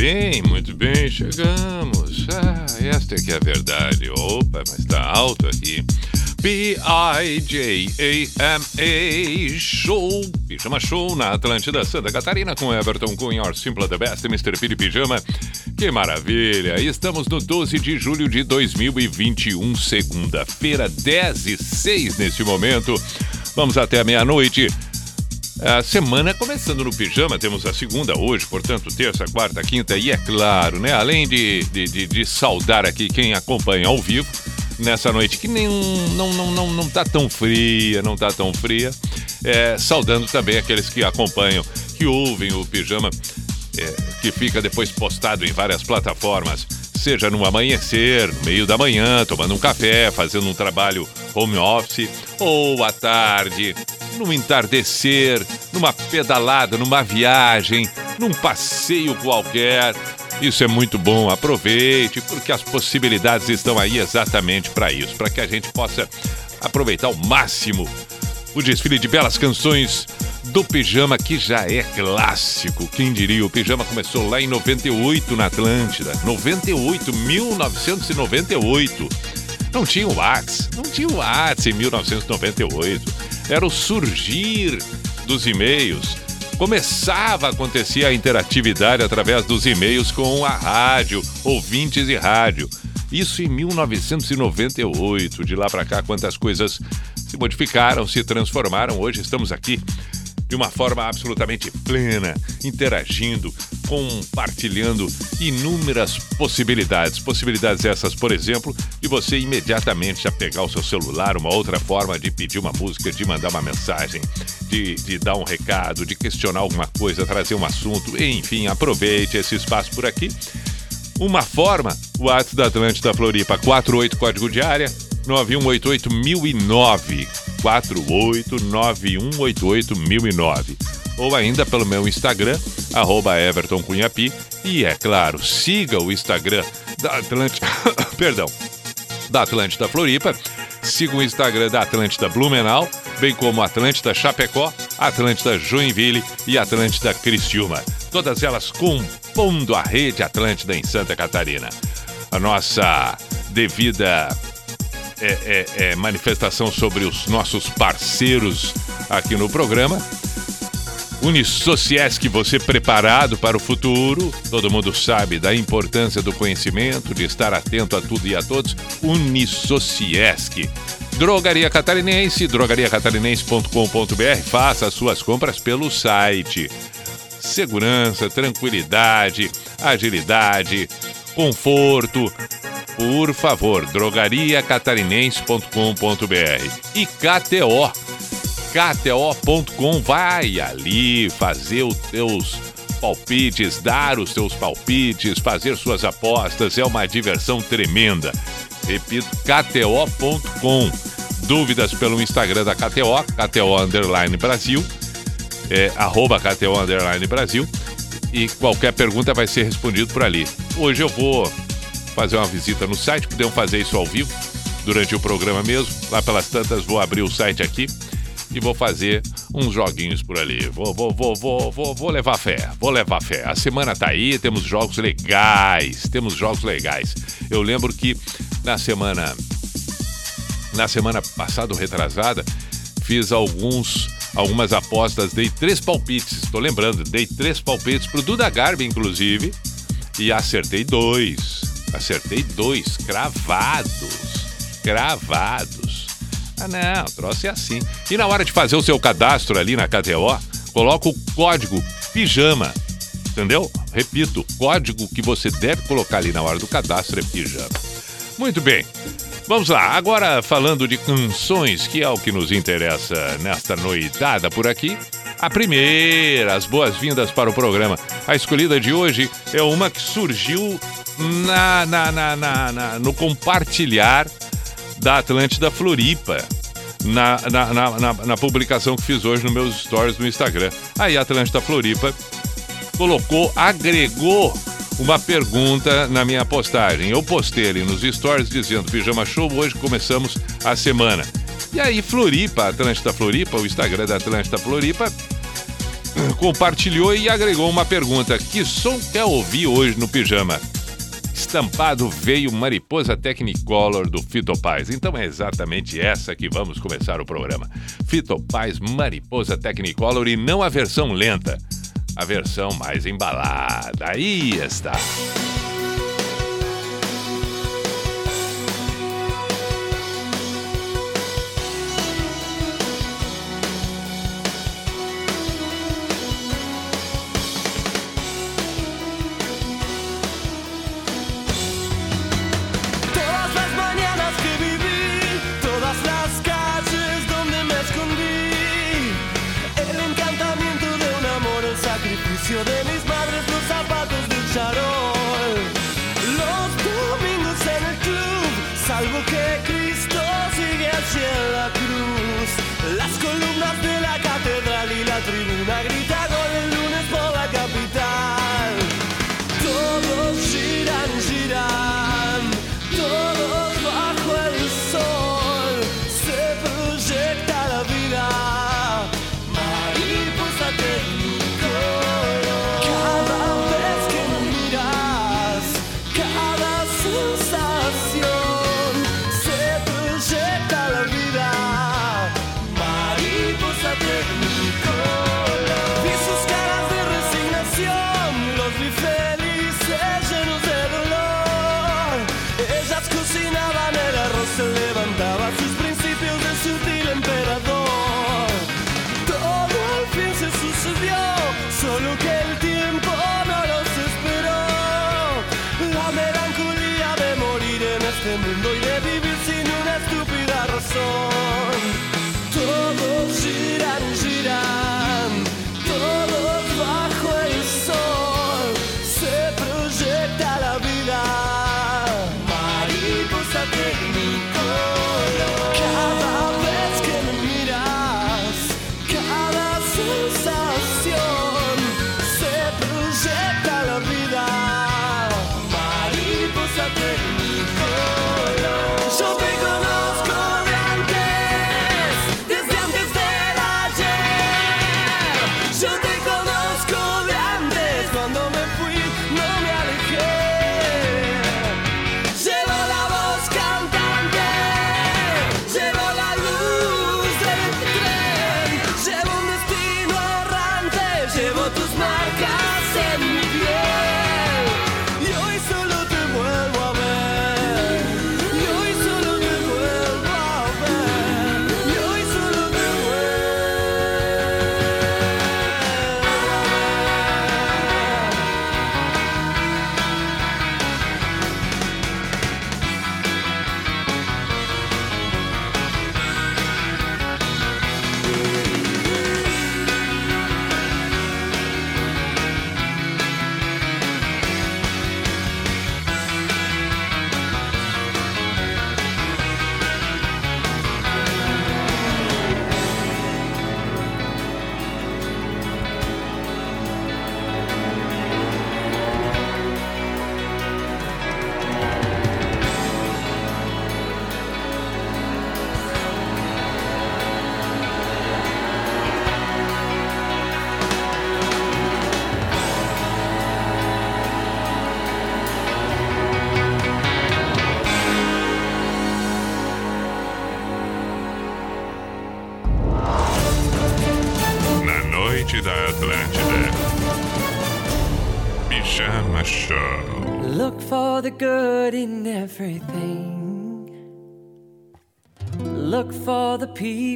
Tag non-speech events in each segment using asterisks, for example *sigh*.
Bem, muito bem, chegamos. Ah, esta é que é a verdade. Opa, mas tá alto aqui. P-I-J-A-M-A Show, Pijama Show na Atlântida Santa Catarina com Everton Cunha, Or Simple the Best, Mr. Piri Pijama. Que maravilha! Estamos no 12 de julho de 2021, segunda-feira, 10 e 6 nesse momento. Vamos até a meia-noite. A semana começando no pijama, temos a segunda hoje, portanto, terça, quarta, quinta, e é claro, né? Além de, de, de, de saudar aqui quem acompanha ao vivo nessa noite, que nem, não, não, não, não tá tão fria, não tá tão fria, é, saudando também aqueles que acompanham, que ouvem o pijama, é, que fica depois postado em várias plataformas seja no amanhecer, no meio da manhã, tomando um café, fazendo um trabalho home office, ou à tarde, no entardecer, numa pedalada, numa viagem, num passeio qualquer. Isso é muito bom, aproveite, porque as possibilidades estão aí exatamente para isso, para que a gente possa aproveitar ao máximo o desfile de belas canções do Pijama, que já é clássico. Quem diria? O Pijama começou lá em 98 na Atlântida. 98, 1998. Não tinha o WhatsApp, não tinha o WhatsApp em 1998. Era o surgir dos e-mails. Começava a acontecer a interatividade através dos e-mails com a rádio, ouvintes e rádio. Isso em 1998. De lá para cá, quantas coisas se modificaram, se transformaram. Hoje estamos aqui de uma forma absolutamente plena, interagindo, compartilhando inúmeras possibilidades. Possibilidades essas, por exemplo, de você imediatamente já pegar o seu celular, uma outra forma de pedir uma música, de mandar uma mensagem, de, de dar um recado, de questionar alguma coisa, trazer um assunto, enfim, aproveite esse espaço por aqui. Uma forma, o WhatsApp da Atlântida Floripa, 48 código de área, 9188009. 489188009. Ou ainda pelo meu Instagram, arroba Everton Cunhapi. E é claro, siga o Instagram da Atlântida. *coughs* Perdão. Da Atlântida Floripa. Siga o Instagram da Atlântida Blumenau, bem como Atlântida Chapecó, Atlântida Joinville e Atlântida Criciúma. Todas elas compondo a rede Atlântida em Santa Catarina. A nossa devida é, é, é, manifestação sobre os nossos parceiros aqui no programa. Unisociesc, você preparado para o futuro. Todo mundo sabe da importância do conhecimento, de estar atento a tudo e a todos. Unisociesc. Drogaria Catarinense, drogariacatarinense.com.br. Faça as suas compras pelo site. Segurança, tranquilidade, agilidade, conforto. Por favor, drogariacatarinense.com.br e KTO. KTO.com vai ali fazer os teus palpites, dar os teus palpites, fazer suas apostas, é uma diversão tremenda. Repito, KTO.com. Dúvidas pelo Instagram da KTO, KTO Underline Brasil, é, arroba KTO Underline Brasil, e qualquer pergunta vai ser respondido por ali. Hoje eu vou fazer uma visita no site, podemos fazer isso ao vivo durante o programa mesmo. Lá pelas tantas vou abrir o site aqui e vou fazer uns joguinhos por ali. Vou, vou, vou, vou, vou, vou levar fé, vou levar fé. A semana tá aí, temos jogos legais, temos jogos legais. Eu lembro que na semana na semana passada, retrasada, fiz alguns algumas apostas, dei três palpites, estou lembrando, dei três palpites pro Duda Garbi, inclusive, e acertei dois. Acertei dois, cravados. Cravados. Ah, não, o troço é assim. E na hora de fazer o seu cadastro ali na KTO, coloca o código pijama. Entendeu? Repito, o código que você deve colocar ali na hora do cadastro é pijama. Muito bem. Vamos lá, agora falando de canções, que é o que nos interessa nesta noitada por aqui. a primeira, as boas-vindas para o programa. A escolhida de hoje é uma que surgiu na, na, na, na no compartilhar da Atlântida Floripa. Na, na, na, na, publicação que fiz hoje nos meus stories no Instagram. Aí a Atlântida Floripa colocou, agregou uma pergunta na minha postagem. Eu postei ali nos stories dizendo: Pijama Show, hoje começamos a semana. E aí, Floripa, Atlântida Floripa, o Instagram da Atlântida Floripa, *clears throat* compartilhou e agregou uma pergunta: Que som quer ouvir hoje no pijama? Estampado veio Mariposa Technicolor do Fito Paz. Então é exatamente essa que vamos começar o programa. Fito Paz Mariposa Technicolor e não a versão lenta a versão mais embalada. Aí está. de mis madres, los zapatos de Charo.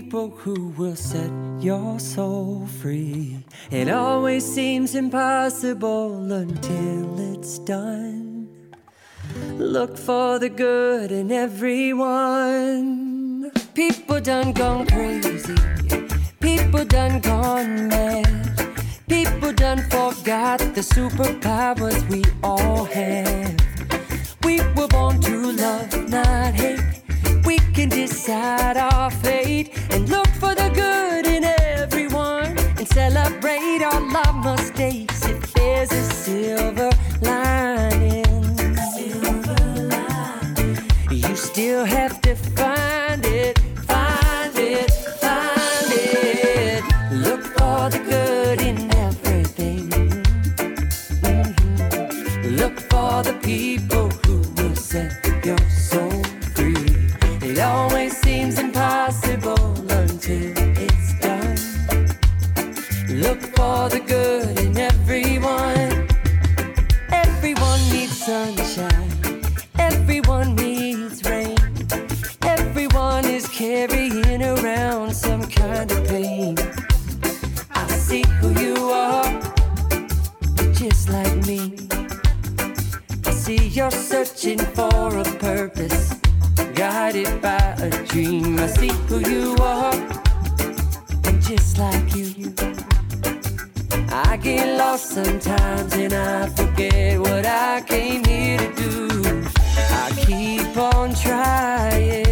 people who will set your soul free. It always seems impossible until it's done. Look for the good in everyone. People done gone crazy. People done gone mad. People done forgot the superpowers we all have. We were born to love, not hate can decide our fate and look for the good in everyone and celebrate our love, mistakes if there's a silver lining. Silver lining. You still have to find it. kind of pain. I see who you are, just like me. I see you're searching for a purpose, guided by a dream. I see who you are, and just like you. I get lost sometimes and I forget what I came here to do. I keep on trying.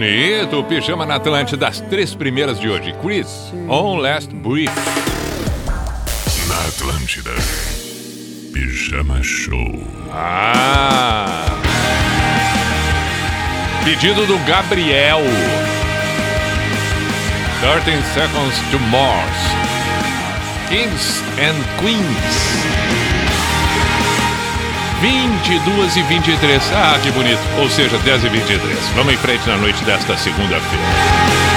Bonito, pijama na Atlântida, das três primeiras de hoje. Chris, On Last Brief. Na Atlântida. Pijama Show. Ah! Pedido do Gabriel. 13 Seconds to Mars. Kings and Queens. 22 e 23. Ah, que bonito. Ou seja, 10 e 23. Vamos em frente na noite desta segunda-feira.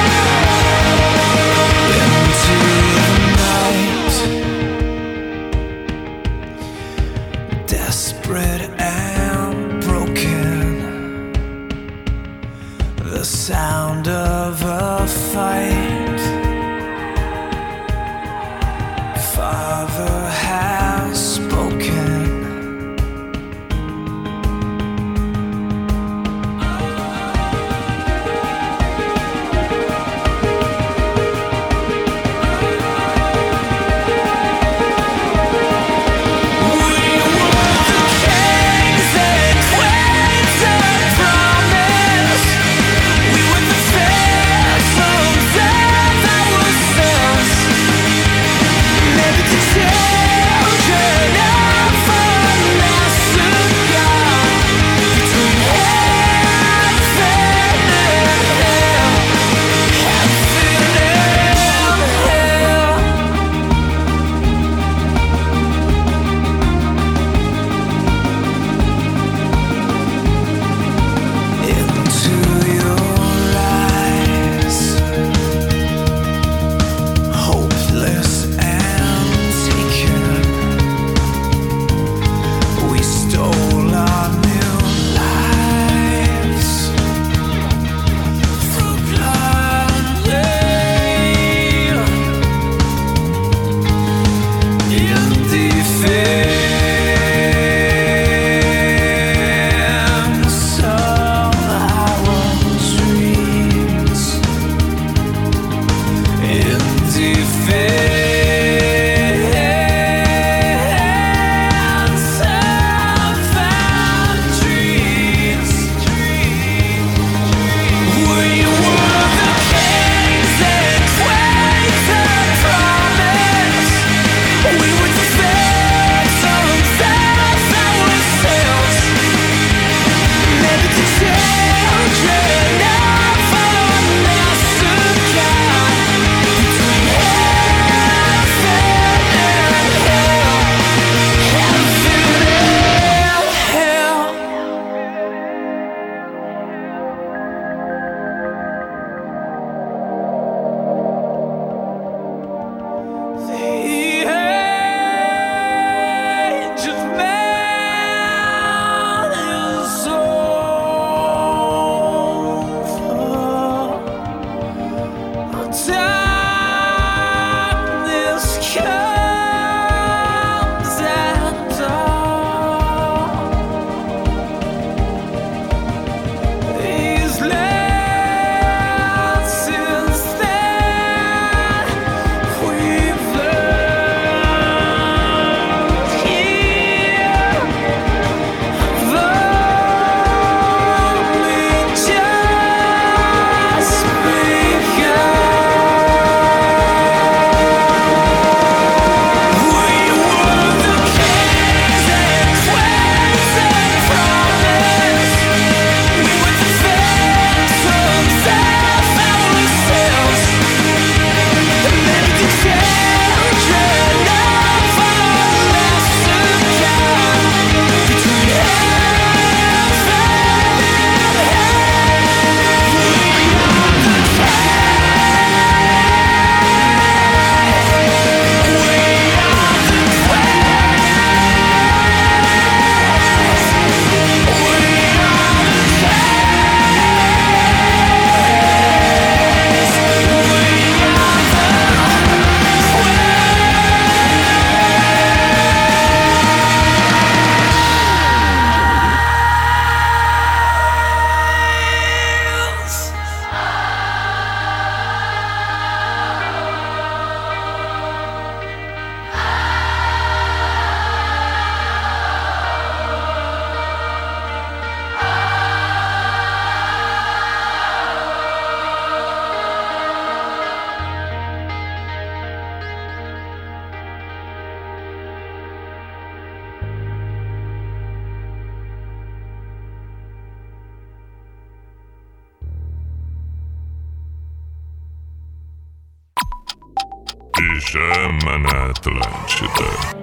The land should there.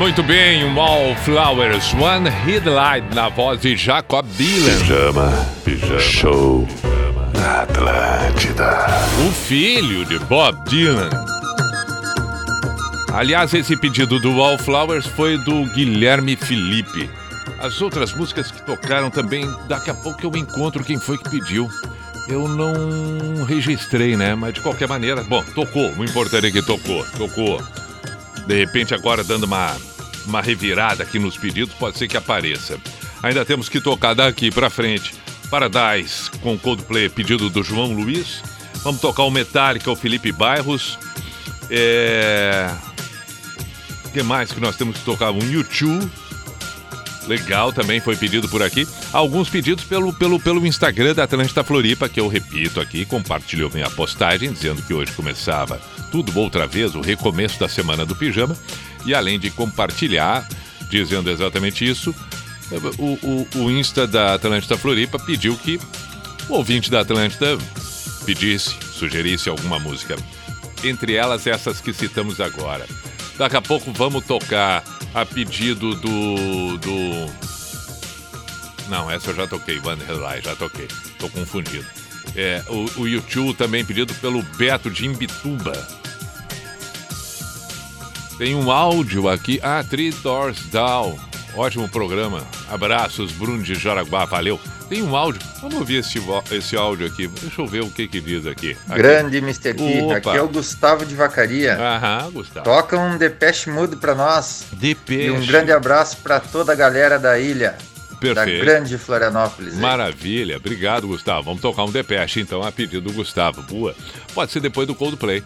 muito bem, Wallflowers, One Headlight na voz de Jacob Dylan. Pijama, pijama, show pijama. na Atlântida. O filho de Bob Dylan. Aliás, esse pedido do Wallflowers foi do Guilherme Felipe. As outras músicas que tocaram também, daqui a pouco eu encontro quem foi que pediu. Eu não registrei, né? Mas de qualquer maneira, bom, tocou. O importante é que tocou, tocou. De repente, agora dando uma uma revirada aqui nos pedidos, pode ser que apareça. Ainda temos que tocar daqui para frente. Paradise com Coldplay, pedido do João Luiz. Vamos tocar o Metallica, o Felipe Bairros. É... O que mais que nós temos que tocar? Um YouTube. Legal, também foi pedido por aqui. Alguns pedidos pelo, pelo, pelo Instagram da Atlântida Floripa, que eu repito aqui, compartilhou minha postagem dizendo que hoje começava tudo outra vez, o recomeço da semana do pijama. E além de compartilhar, dizendo exatamente isso, o, o, o Insta da Atlântida Floripa pediu que o ouvinte da Atlântida pedisse, sugerisse alguma música. Entre elas, essas que citamos agora. Daqui a pouco vamos tocar a pedido do. do... Não, essa eu já toquei, Van Relay, já toquei. Tô confundido. É, o, o YouTube também pedido pelo Beto de Imbituba. Tem um áudio aqui. Ah, Three Doors Down. Ótimo programa. Abraços, Bruno de Jaraguá, valeu. Tem um áudio. Vamos ouvir esse, esse áudio aqui. Deixa eu ver o que que diz aqui. aqui. Grande Mr. P, aqui é o Gustavo de Vacaria. Aham, Gustavo. Toca um Depeche Mudo pra nós. Depeche. E um grande abraço pra toda a galera da ilha, da Perfeito. grande Florianópolis. aí. Maravilha, obrigado, Gustavo. Vamos tocar um Depeche, então, a pedido do Gustavo. Boa. Pode ser depois do Coldplay.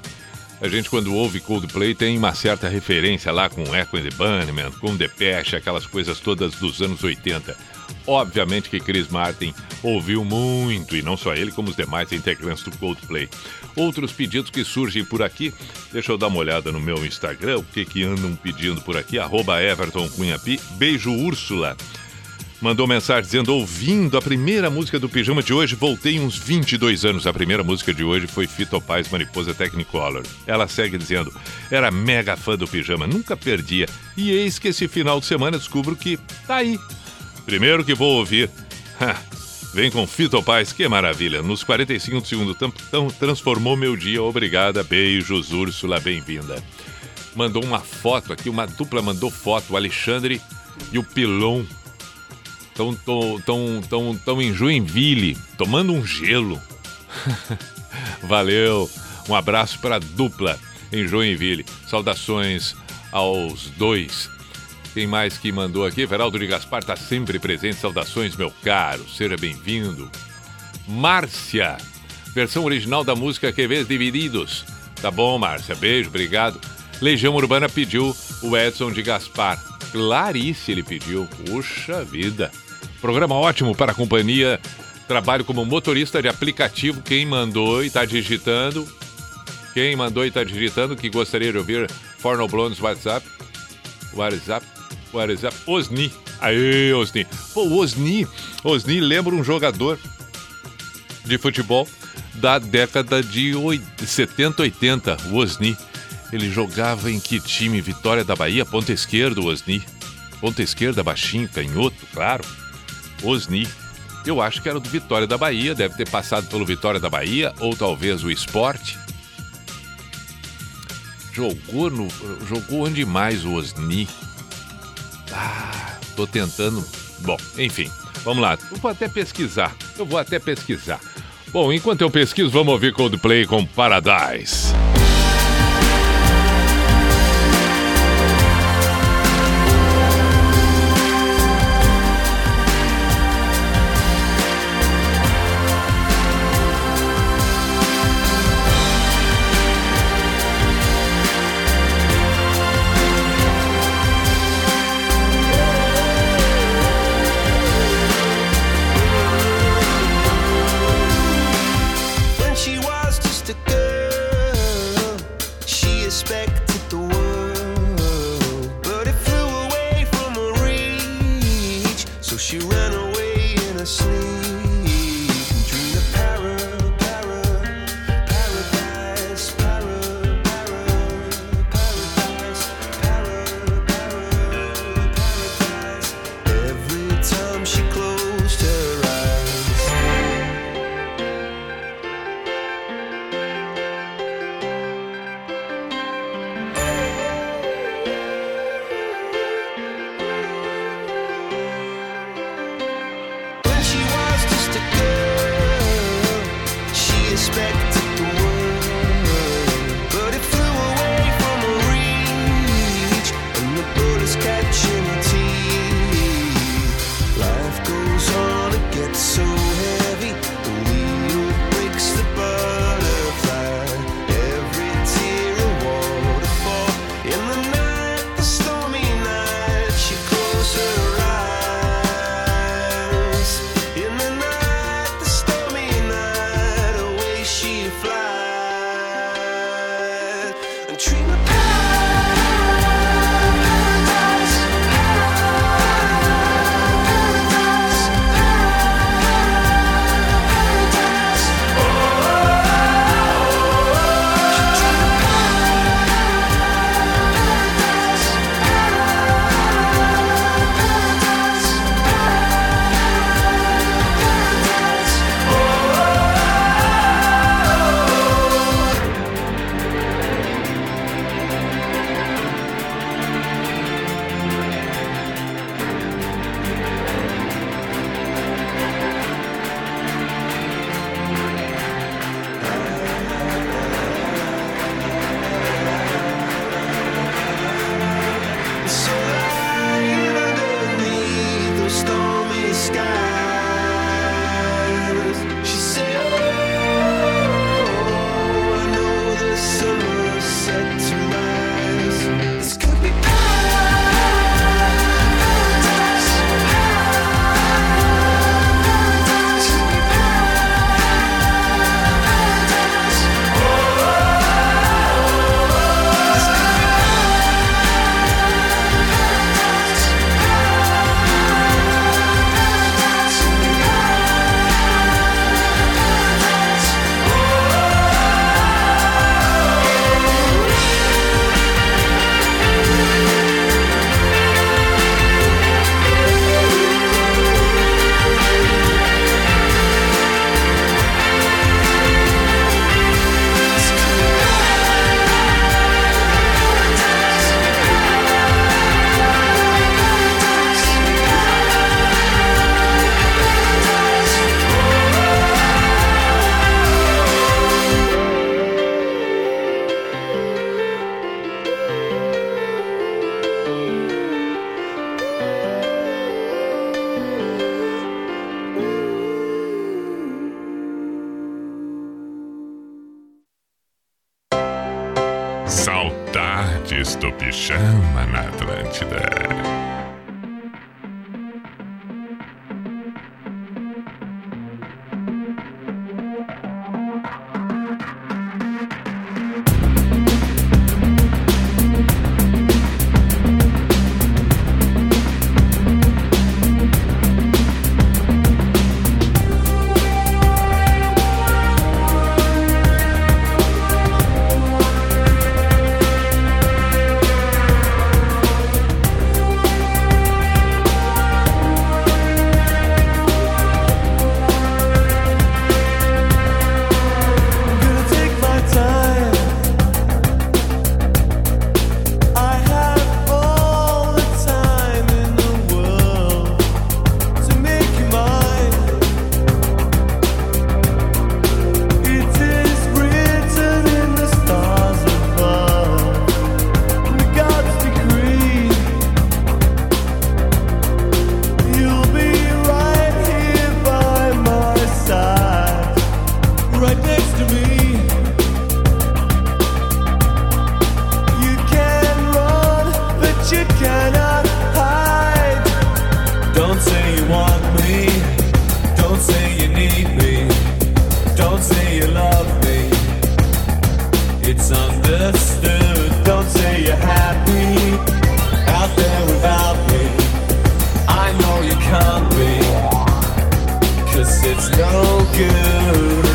A gente, quando ouve Coldplay, tem uma certa referência lá com Echo and the Bunnymen, com Depeche, aquelas coisas todas dos anos 80. Obviamente que Chris Martin ouviu muito, e não só ele, como os demais integrantes do Coldplay. Outros pedidos que surgem por aqui, deixa eu dar uma olhada no meu Instagram, o que que andam pedindo por aqui, arroba Everton Cunha Pi. Beijo, Úrsula mandou mensagem dizendo: ouvindo a primeira música do pijama de hoje, voltei uns 22 anos. A primeira música de hoje foi Fito Paz Mariposa Technicolor. Ela segue dizendo: era mega fã do pijama, nunca perdia. E eis que esse final de semana descubro que tá aí. Primeiro que vou ouvir. Ha, *laughs* Vem com Fito Paz, que maravilha. Nos 45 do segundo tão, transformou meu dia. Obrigada, beijos, Úrsula, bem-vinda. Mandou uma foto aqui, uma dupla mandou foto, o Alexandre e o Pilon Estão tão, tão, tão, tão em Joinville, tomando um gelo. *laughs* Valeu. Um abraço para a dupla em Joinville. Saudações aos dois. Quem mais que mandou aqui? Veraldo de Gaspar está sempre presente. Saudações, meu caro. Seja bem-vindo. Márcia. Versão original da música Que Vês Divididos. Tá bom, Márcia. Beijo, obrigado. Legião Urbana pediu o Edson de Gaspar. Clarice ele pediu. Puxa vida. Programa ótimo para a companhia. Trabalho como motorista de aplicativo. Quem mandou e está digitando. Quem mandou e está digitando que gostaria de ouvir Forno Blondes WhatsApp. WhatsApp. WhatsApp. Osni. Aê, Osni. Pô, o Osni. Osni lembra um jogador de futebol da década de oi- 70, 80, o Osni. Ele jogava em que time? Vitória da Bahia, ponta esquerda, o Osni. Ponta esquerda, baixinho, canhoto, claro. Osni. Eu acho que era do Vitória da Bahia, deve ter passado pelo Vitória da Bahia, ou talvez o Esporte. Jogou no. Jogou onde mais o Osni? Ah, tô tentando. Bom, enfim, vamos lá. Eu vou até pesquisar. Eu vou até pesquisar. Bom, enquanto eu pesquiso, vamos ouvir Coldplay com Paradise. It's no good.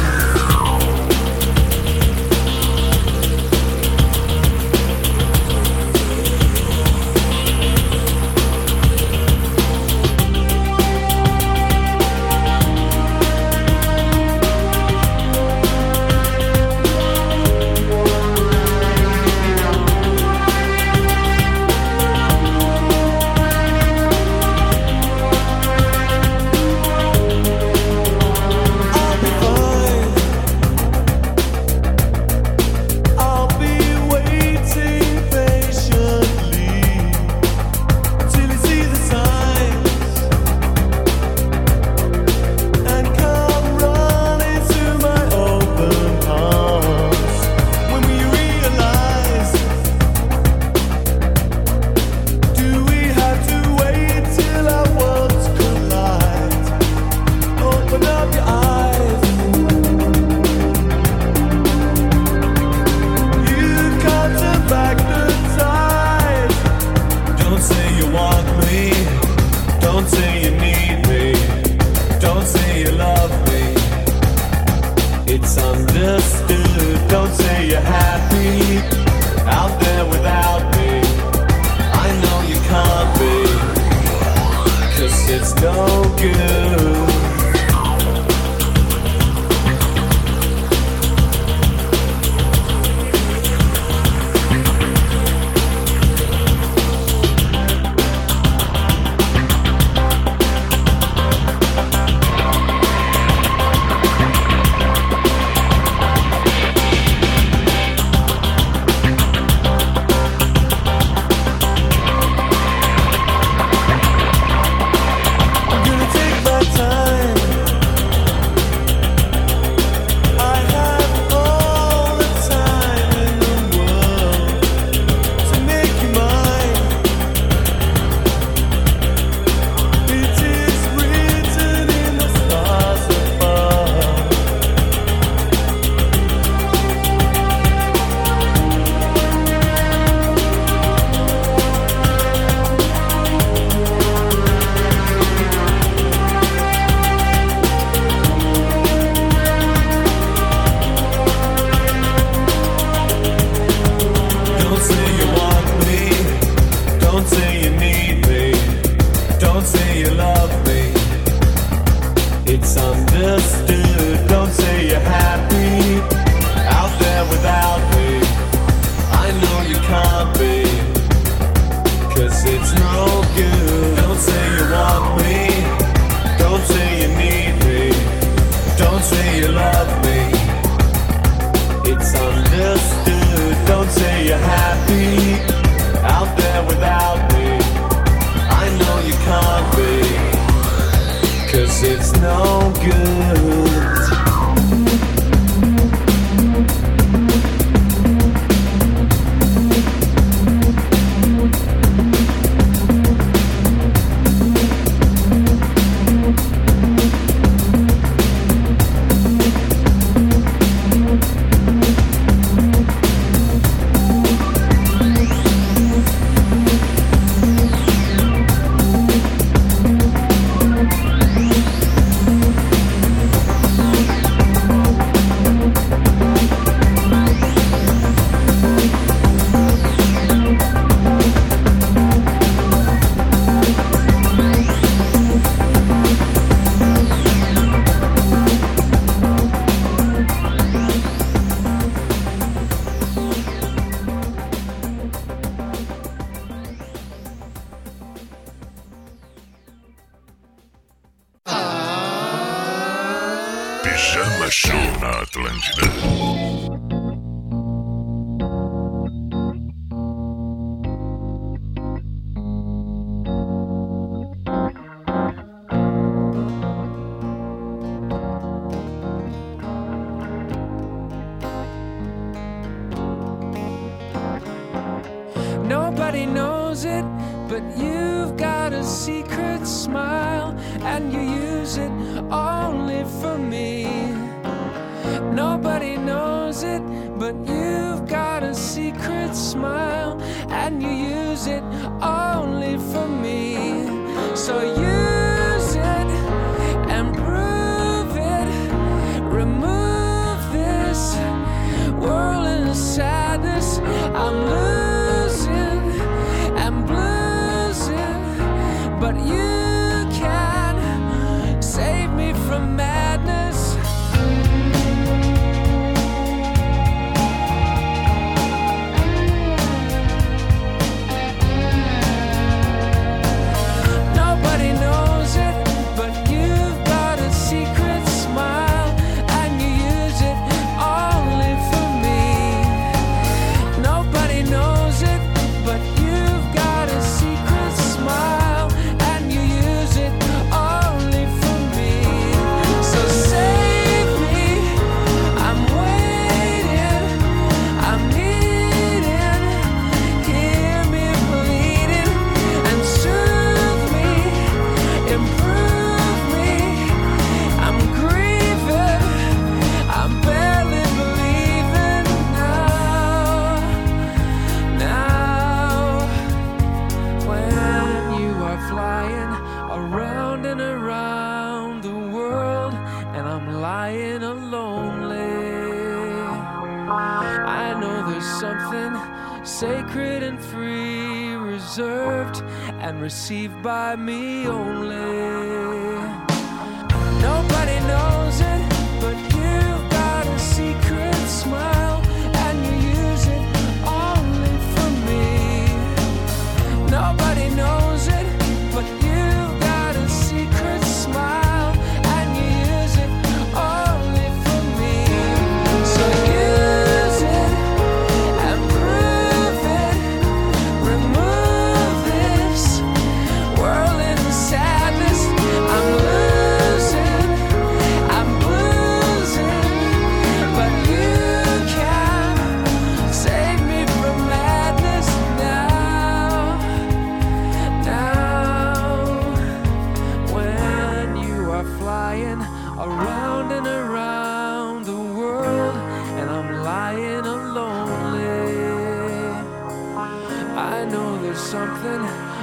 There's something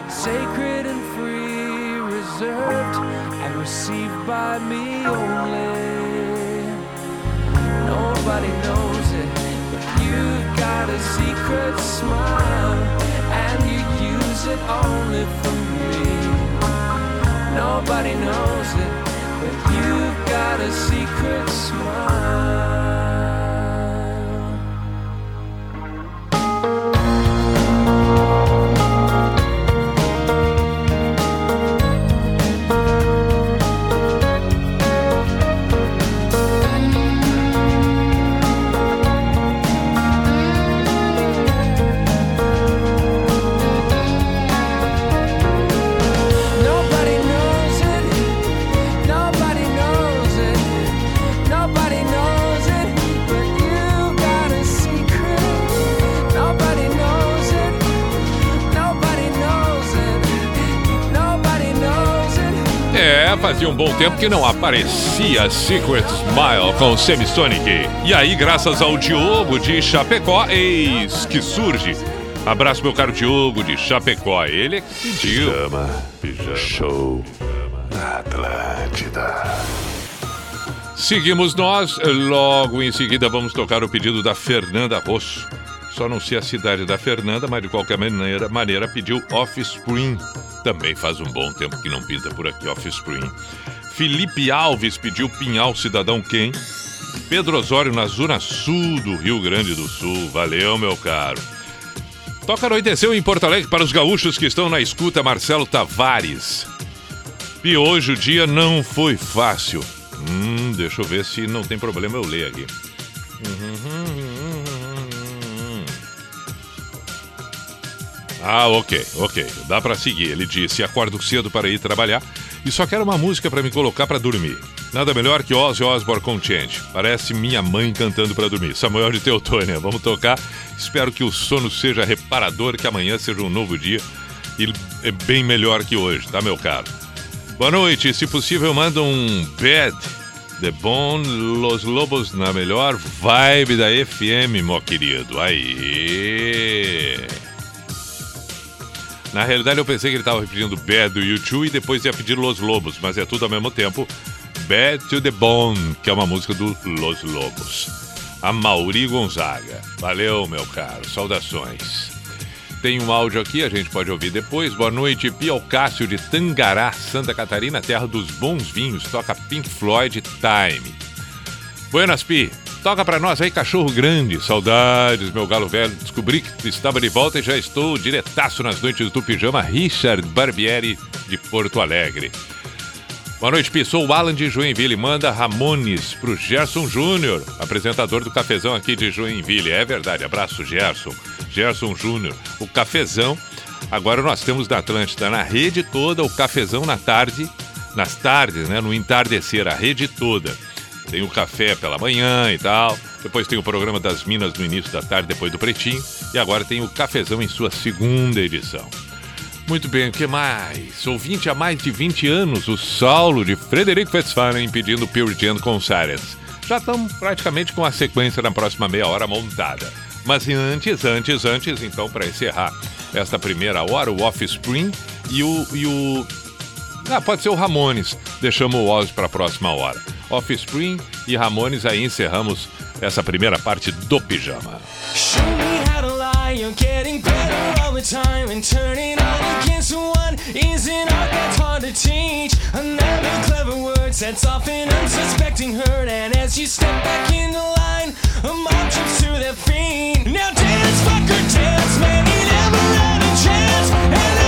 sacred and free, reserved and received by me only. Nobody knows it, but you've got a secret smile, and you use it only for me. Nobody knows it, but you've got a secret smile. Fazia um bom tempo que não aparecia Secret Smile com Semisonic. E aí, graças ao Diogo de Chapecó, eis que surge. Abraço, meu caro Diogo de Chapecó. Ele é que pediu. Pijama, pijama. Show na Atlântida. Seguimos nós. Logo em seguida, vamos tocar o pedido da Fernanda Rosso. Só não sei a cidade da Fernanda, mas de qualquer maneira, maneira pediu Offspring. Também faz um bom tempo que não pinta por aqui Offspring. Felipe Alves pediu Pinhal Cidadão Quem. Pedro Osório na zona sul do Rio Grande do Sul. Valeu, meu caro. Toca anoiteceu em Porto Alegre para os gaúchos que estão na escuta, Marcelo Tavares. E hoje o dia não foi fácil. Hum, deixa eu ver se não tem problema eu ler aqui. Ah, ok, ok. Dá pra seguir. Ele disse: acordo cedo para ir trabalhar e só quero uma música pra me colocar pra dormir. Nada melhor que Ozzy Osbourne com Change. Parece minha mãe cantando pra dormir. Samuel de Teutônia, vamos tocar. Espero que o sono seja reparador, que amanhã seja um novo dia e é bem melhor que hoje, tá, meu caro? Boa noite. Se possível, manda um Bad The Bone Los Lobos na melhor vibe da FM, meu querido. Aí. Na realidade, eu pensei que ele estava pedindo Bad do YouTube e depois ia pedir Los Lobos, mas é tudo ao mesmo tempo. Bad to the Bone, que é uma música do Los Lobos. A Mauri Gonzaga. Valeu, meu caro. Saudações. Tem um áudio aqui, a gente pode ouvir depois. Boa noite, Pia Cássio de Tangará, Santa Catarina, terra dos bons vinhos. Toca Pink Floyd Time. Buenas, Pi. Toca pra nós aí, cachorro grande. Saudades, meu galo velho. Descobri que estava de volta e já estou diretaço nas noites do pijama. Richard Barbieri, de Porto Alegre. Boa noite. Sou o Alan de Joinville. Manda Ramones pro Gerson Júnior, apresentador do Cafezão aqui de Joinville. É verdade. Abraço, Gerson. Gerson Júnior. O Cafezão. Agora nós temos na Atlântida, na rede toda, o Cafezão na tarde. Nas tardes, né? No entardecer, a rede toda. Tem o café pela manhã e tal. Depois tem o programa das Minas no início da tarde, depois do Pretinho. E agora tem o Cafezão em sua segunda edição. Muito bem, o que mais? Ouvinte há mais de 20 anos, o Saulo de Frederico Westphalen pedindo Pure Jam com Silence. Já estamos praticamente com a sequência na próxima meia hora montada. Mas antes, antes, antes, então, para encerrar esta primeira hora, o Offspring e o, e o. Ah, pode ser o Ramones. Deixamos o Ozzy para a próxima hora. Offspring e Ramones. Aí encerramos essa primeira parte do Pijama. Sets off an unsuspecting And as you step back line, a mob trips to their feet Now dance, fucker, dance, man, never had a chance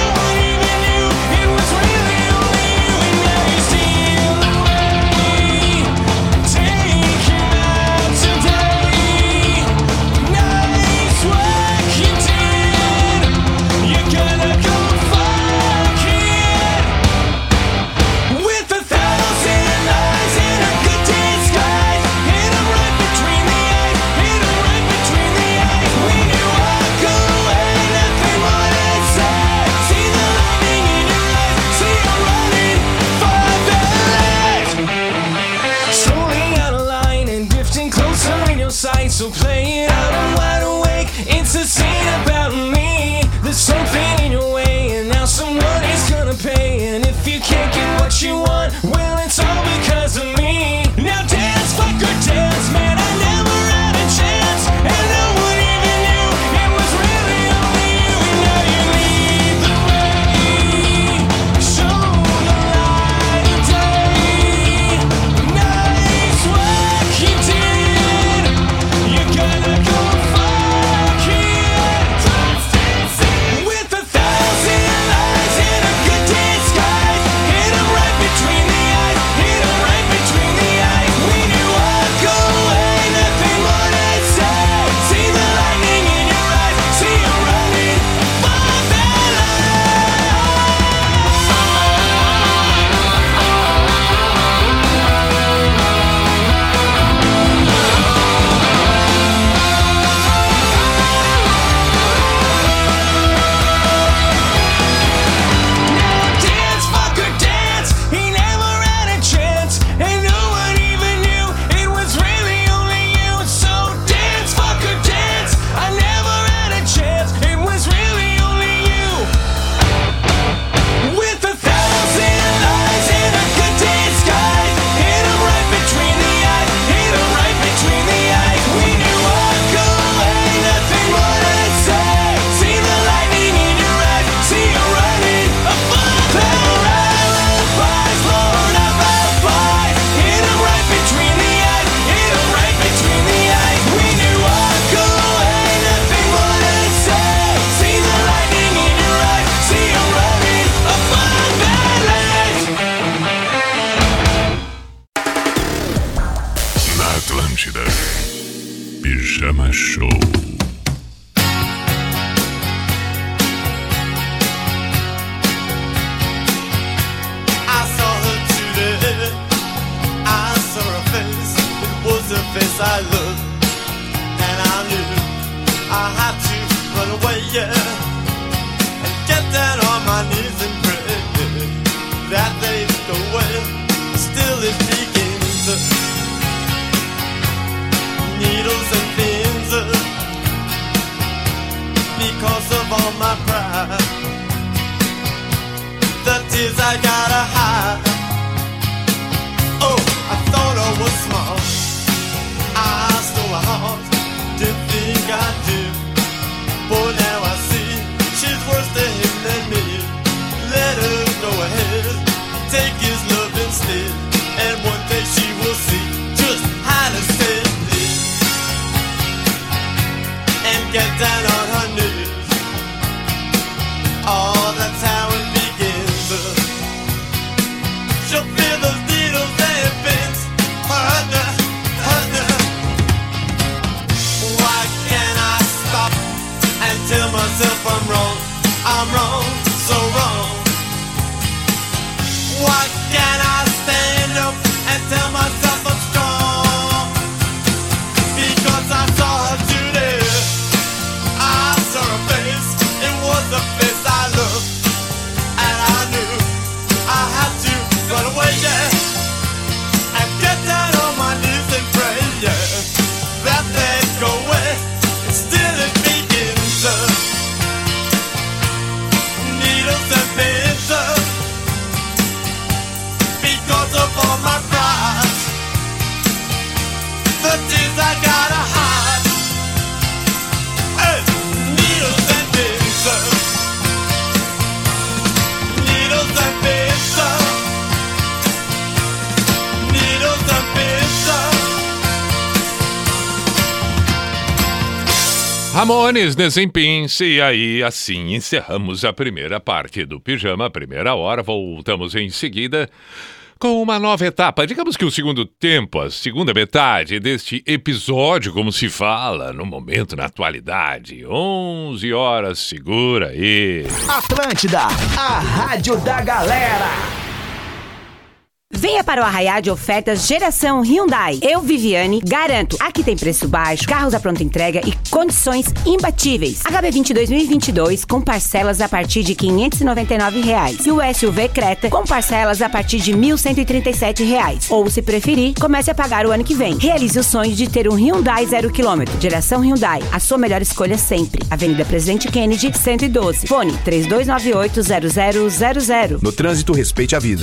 my pride. The tears I got. Ramones, Desempince, e aí assim encerramos a primeira parte do Pijama, primeira hora. Voltamos em seguida com uma nova etapa. Digamos que o segundo tempo, a segunda metade deste episódio, como se fala no momento, na atualidade. 11 horas, segura aí. Atlântida, a rádio da galera. Venha para o Arraiá de Ofertas Geração Hyundai. Eu, Viviane, garanto. Aqui tem preço baixo, carros à pronta entrega e condições imbatíveis. HB20 2022 com parcelas a partir de 599 reais. E o SUV Creta com parcelas a partir de 1.137 reais. Ou, se preferir, comece a pagar o ano que vem. Realize o sonho de ter um Hyundai zero quilômetro. Geração Hyundai, a sua melhor escolha sempre. Avenida Presidente Kennedy, 112. Fone 3298-0000. No trânsito, respeite a vida.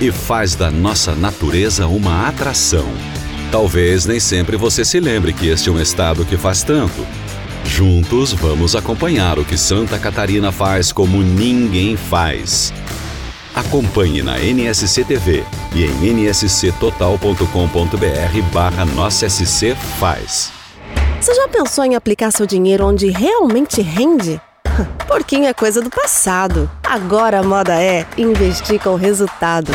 E faz da nossa natureza uma atração. Talvez nem sempre você se lembre que este é um estado que faz tanto. Juntos vamos acompanhar o que Santa Catarina faz como ninguém faz. Acompanhe na NSC TV e em nsctotal.com.br barra Faz. Você já pensou em aplicar seu dinheiro onde realmente rende? *laughs* Porquinho é coisa do passado. Agora a moda é investir com resultado.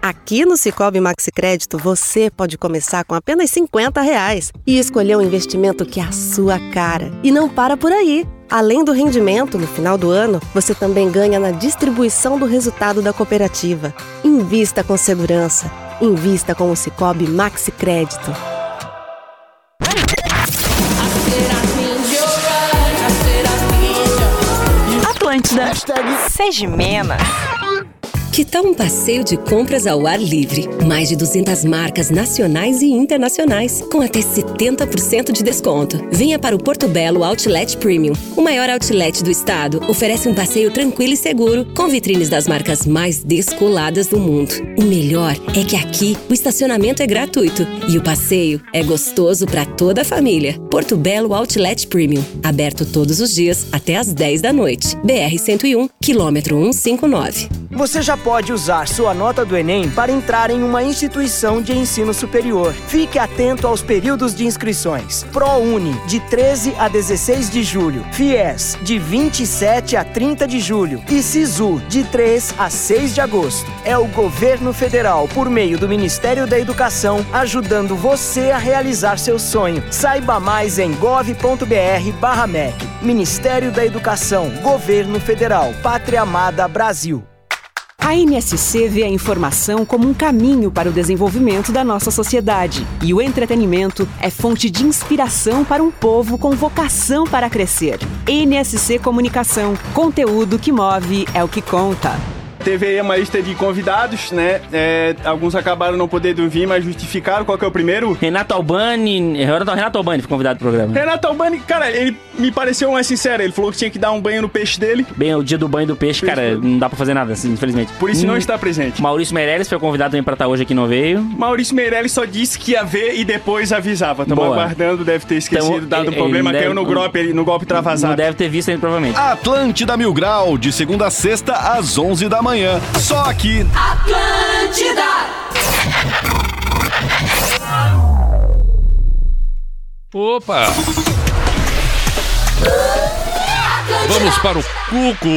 Aqui no Cicobi Maxi Crédito você pode começar com apenas 50 reais e escolher um investimento que é a sua cara. E não para por aí. Além do rendimento no final do ano, você também ganha na distribuição do resultado da cooperativa. Invista com segurança. Invista com o Cicobi Maxi Crédito. Atlântida. Seja menos. Que tal um passeio de compras ao ar livre? Mais de 200 marcas nacionais e internacionais, com até 70% de desconto. Venha para o Porto Belo Outlet Premium. O maior outlet do estado oferece um passeio tranquilo e seguro, com vitrines das marcas mais descoladas do mundo. O melhor é que aqui o estacionamento é gratuito e o passeio é gostoso para toda a família. Porto Belo Outlet Premium. Aberto todos os dias até às 10 da noite. BR 101, quilômetro 159. Você já pode usar sua nota do Enem para entrar em uma instituição de ensino superior. Fique atento aos períodos de inscrições. ProUni, de 13 a 16 de julho. FIES, de 27 a 30 de julho. E SISU, de 3 a 6 de agosto. É o governo federal, por meio do Ministério da Educação, ajudando você a realizar seu sonho. Saiba mais em gov.br/mec. Ministério da Educação, Governo Federal, Pátria Amada Brasil. A NSC vê a informação como um caminho para o desenvolvimento da nossa sociedade. E o entretenimento é fonte de inspiração para um povo com vocação para crescer. NSC Comunicação. Conteúdo que move é o que conta. Teve aí uma lista de convidados, né? É, alguns acabaram não podendo vir, mas justificaram. Qual que é o primeiro? Renato Albani. Renato, Renato Albani foi convidado pro programa. Renato Albani, cara, ele me pareceu mais sincero. Ele falou que tinha que dar um banho no peixe dele. Bem, o dia do banho do peixe, cara, não dá pra fazer nada, assim, infelizmente. Por isso não Hum, está presente. Maurício Meirelles foi convidado também pra estar hoje aqui, não veio. Maurício Meirelles só disse que ia ver e depois avisava. Estamos Boa. aguardando, deve ter esquecido, Então, dado um ele- problema, ele caiu deve- no golpe, no golpe travasado. Não deve ter visto ainda, provavelmente. Atlântida Mil Grau, de segunda a sexta, às 11 da manhã. Só aqui. Atlântida! Opa! Vamos para o Cuco.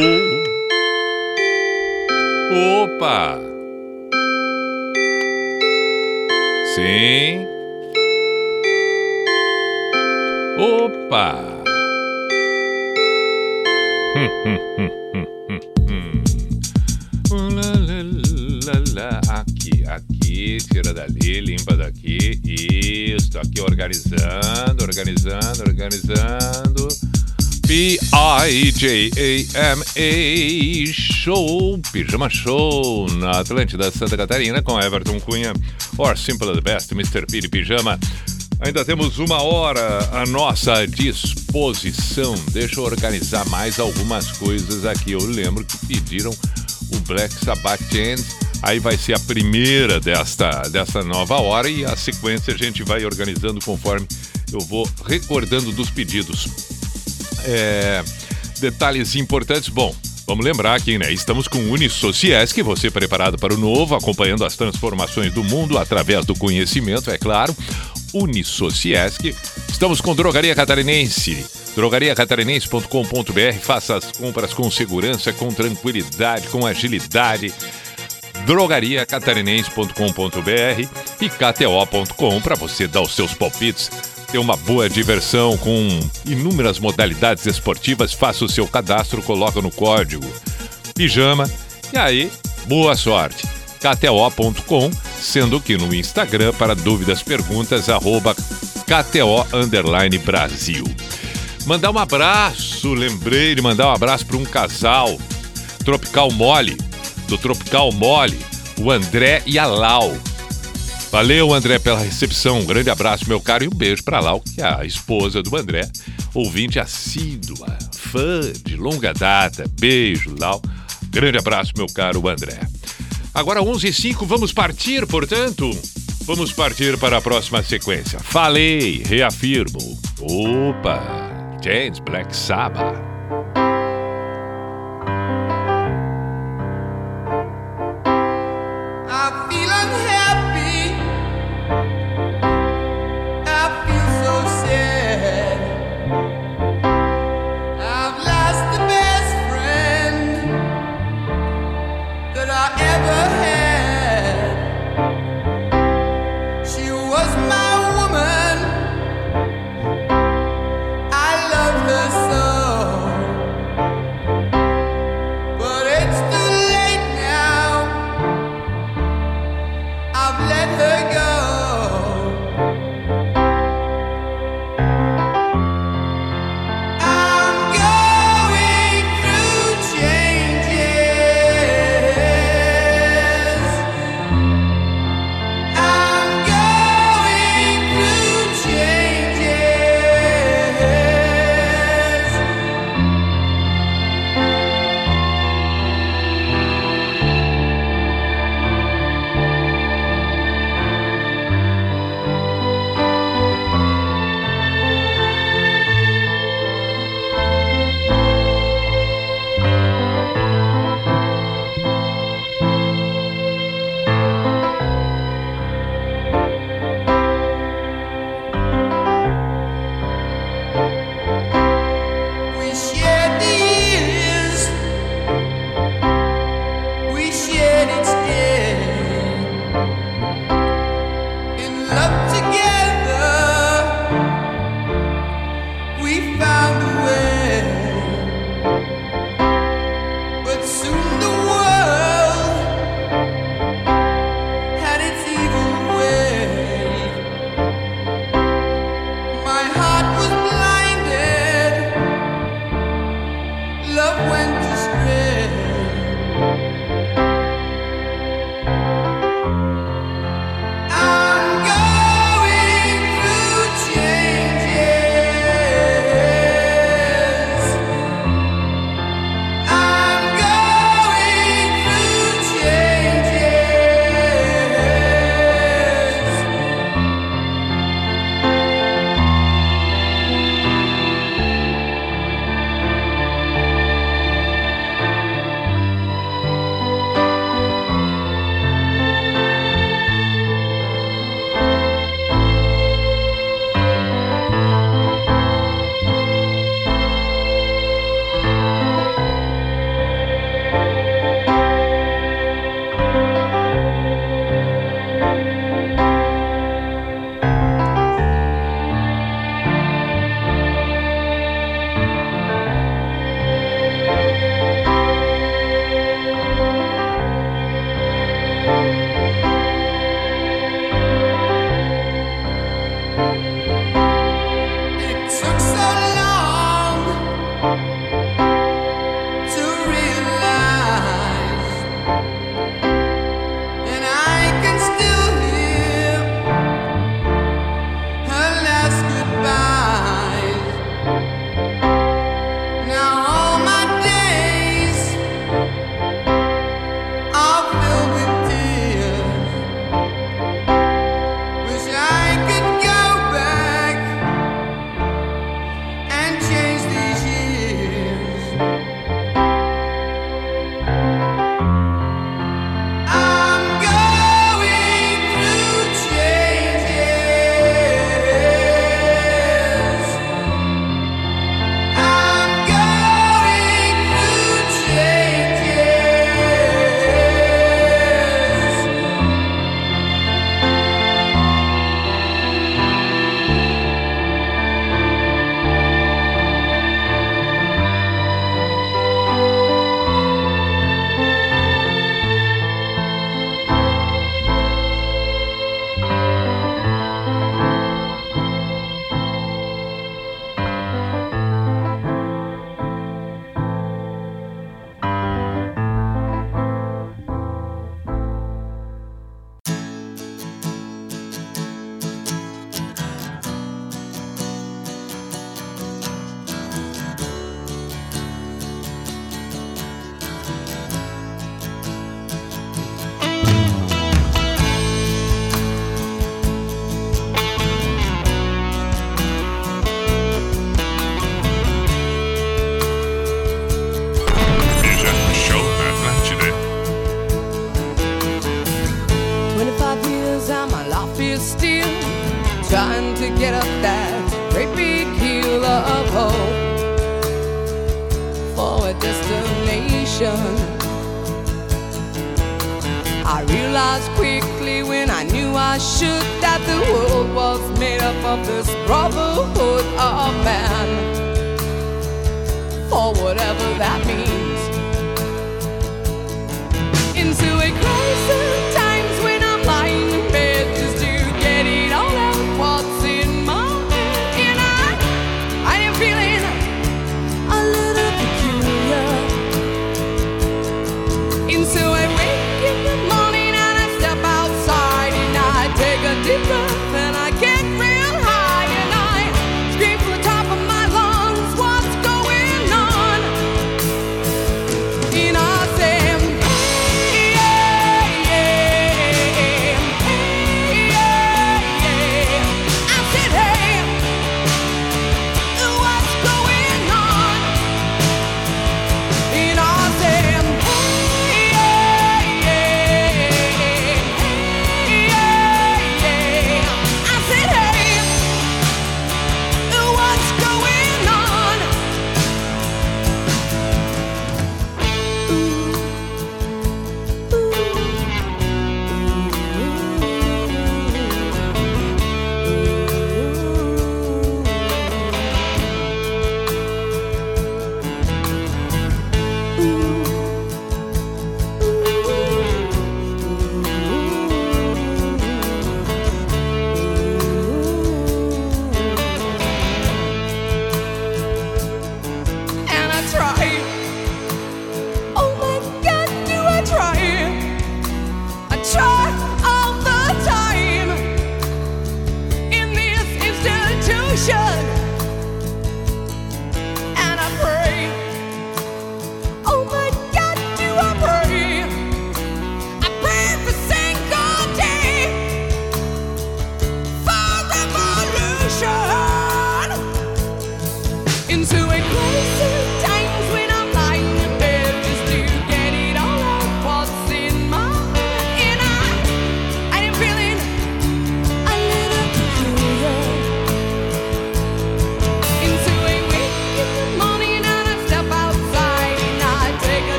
Opa! Sim. Opa! Hum, hum, hum, dali, limpa daqui. Isso, aqui organizando, organizando, organizando. P-I-J-A-M-A Show, Pijama Show, na Atlântida Santa Catarina, com Everton Cunha, or Simple the Best, Mr. Piri Pijama. Ainda temos uma hora à nossa disposição. Deixa eu organizar mais algumas coisas aqui. Eu lembro que pediram o Black Sabbath End. Aí vai ser a primeira desta, desta nova hora e a sequência a gente vai organizando conforme eu vou recordando dos pedidos. É, detalhes importantes. Bom, vamos lembrar aqui, né? Estamos com o Unisociesc, você preparado para o novo, acompanhando as transformações do mundo através do conhecimento, é claro. Unisociesc. Estamos com Drogaria Catarinense. drogariacatarinense.com.br. Faça as compras com segurança, com tranquilidade, com agilidade drogariacatarinense.com.br e kto.com para você dar os seus palpites, ter uma boa diversão com inúmeras modalidades esportivas. Faça o seu cadastro, coloca no código pijama e aí, boa sorte. kto.com, sendo que no Instagram para dúvidas, perguntas, arroba KTO underline Brasil. Mandar um abraço, lembrei de mandar um abraço para um casal, Tropical Mole, do Tropical Mole, o André e a Lau. Valeu, André, pela recepção. Um grande abraço, meu caro, e um beijo para Lau, que é a esposa do André, ouvinte assídua, fã de longa data. Beijo, Lau. Grande abraço, meu caro André. Agora 11 h 05 vamos partir, portanto, vamos partir para a próxima sequência. Falei, reafirmo. Opa, James Black Sabbath.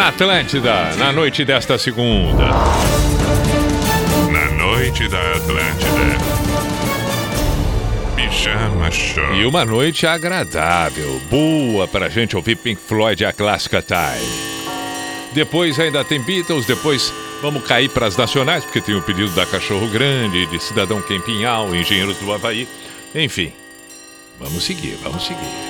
Na Atlântida, na noite desta segunda. Na noite da Atlântida. Pijama Show. E uma noite agradável, boa pra gente ouvir Pink Floyd e a clássica Time. Depois ainda tem Beatles, depois vamos cair para as nacionais, porque tem o pedido da Cachorro Grande, de Cidadão Quempinhal, Engenheiros do Havaí. Enfim, vamos seguir, vamos seguir.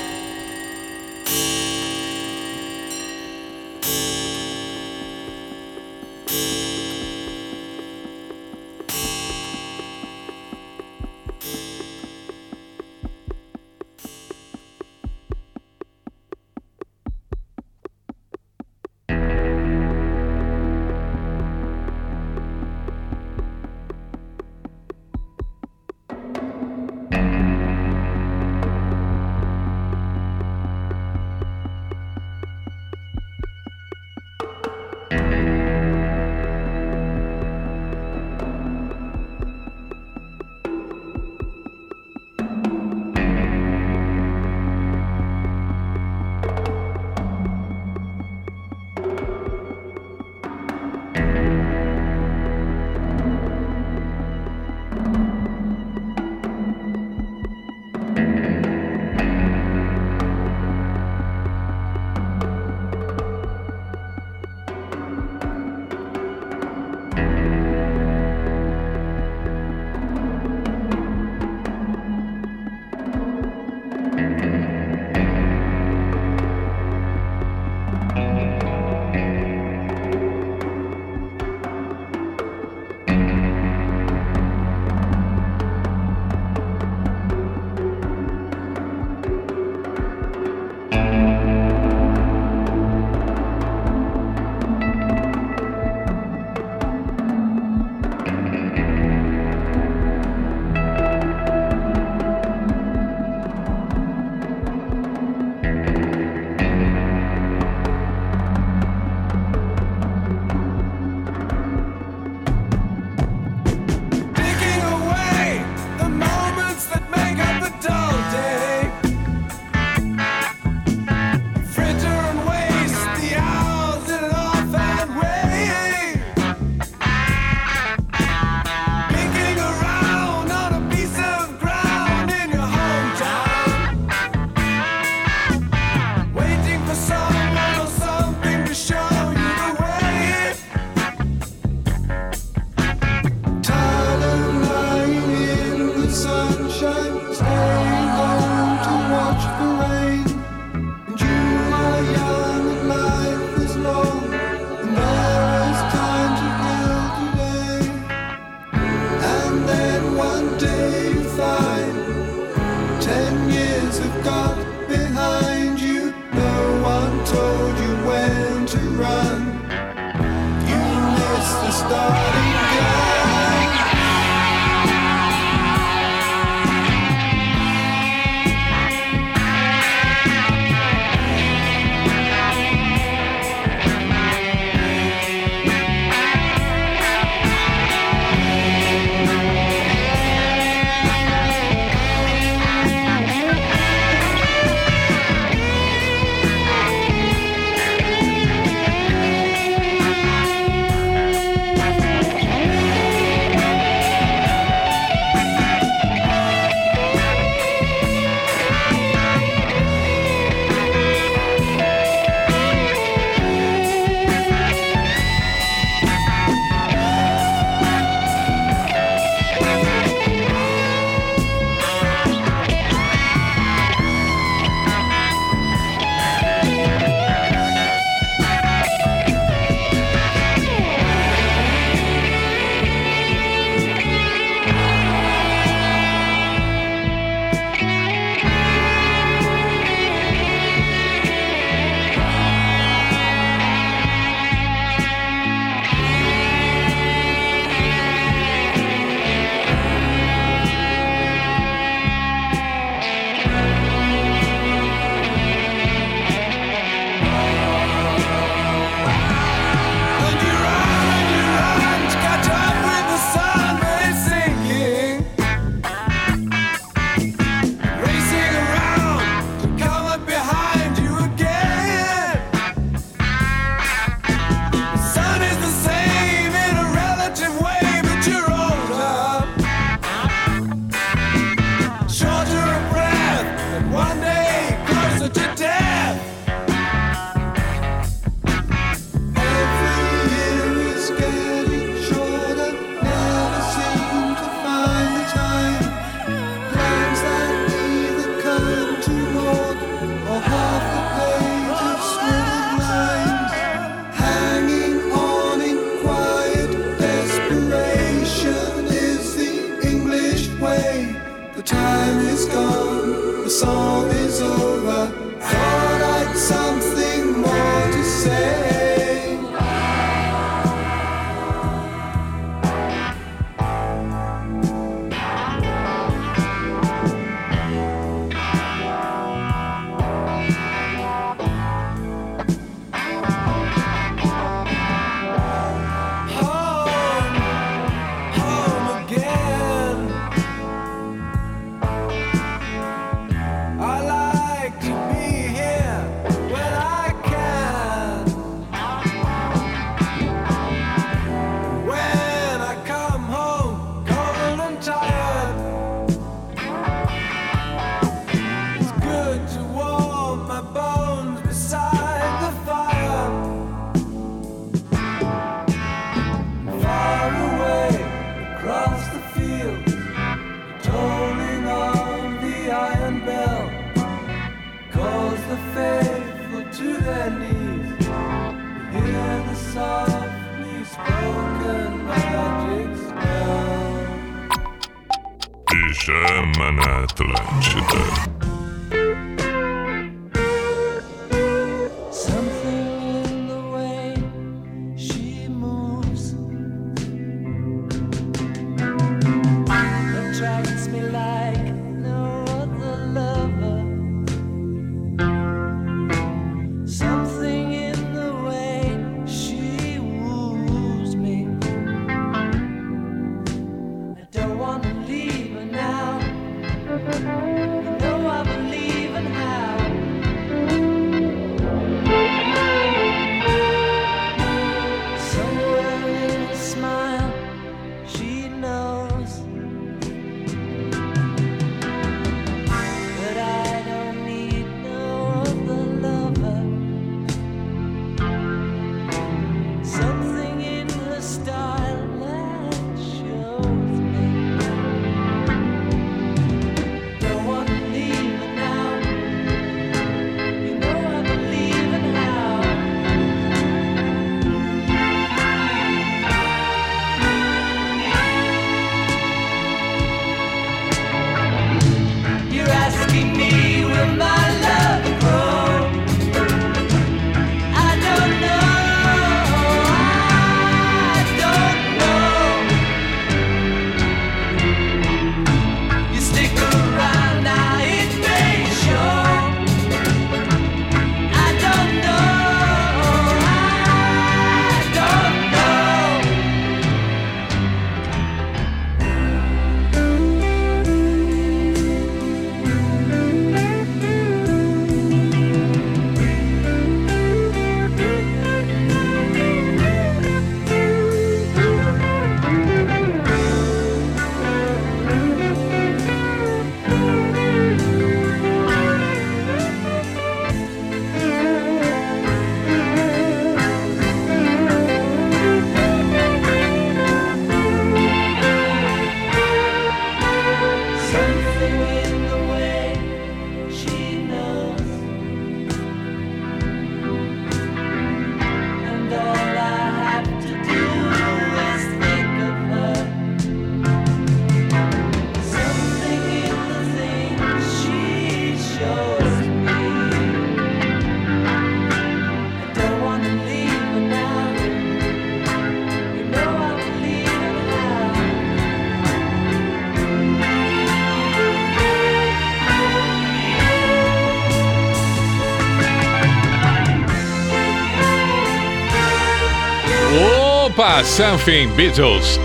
Something Beatles.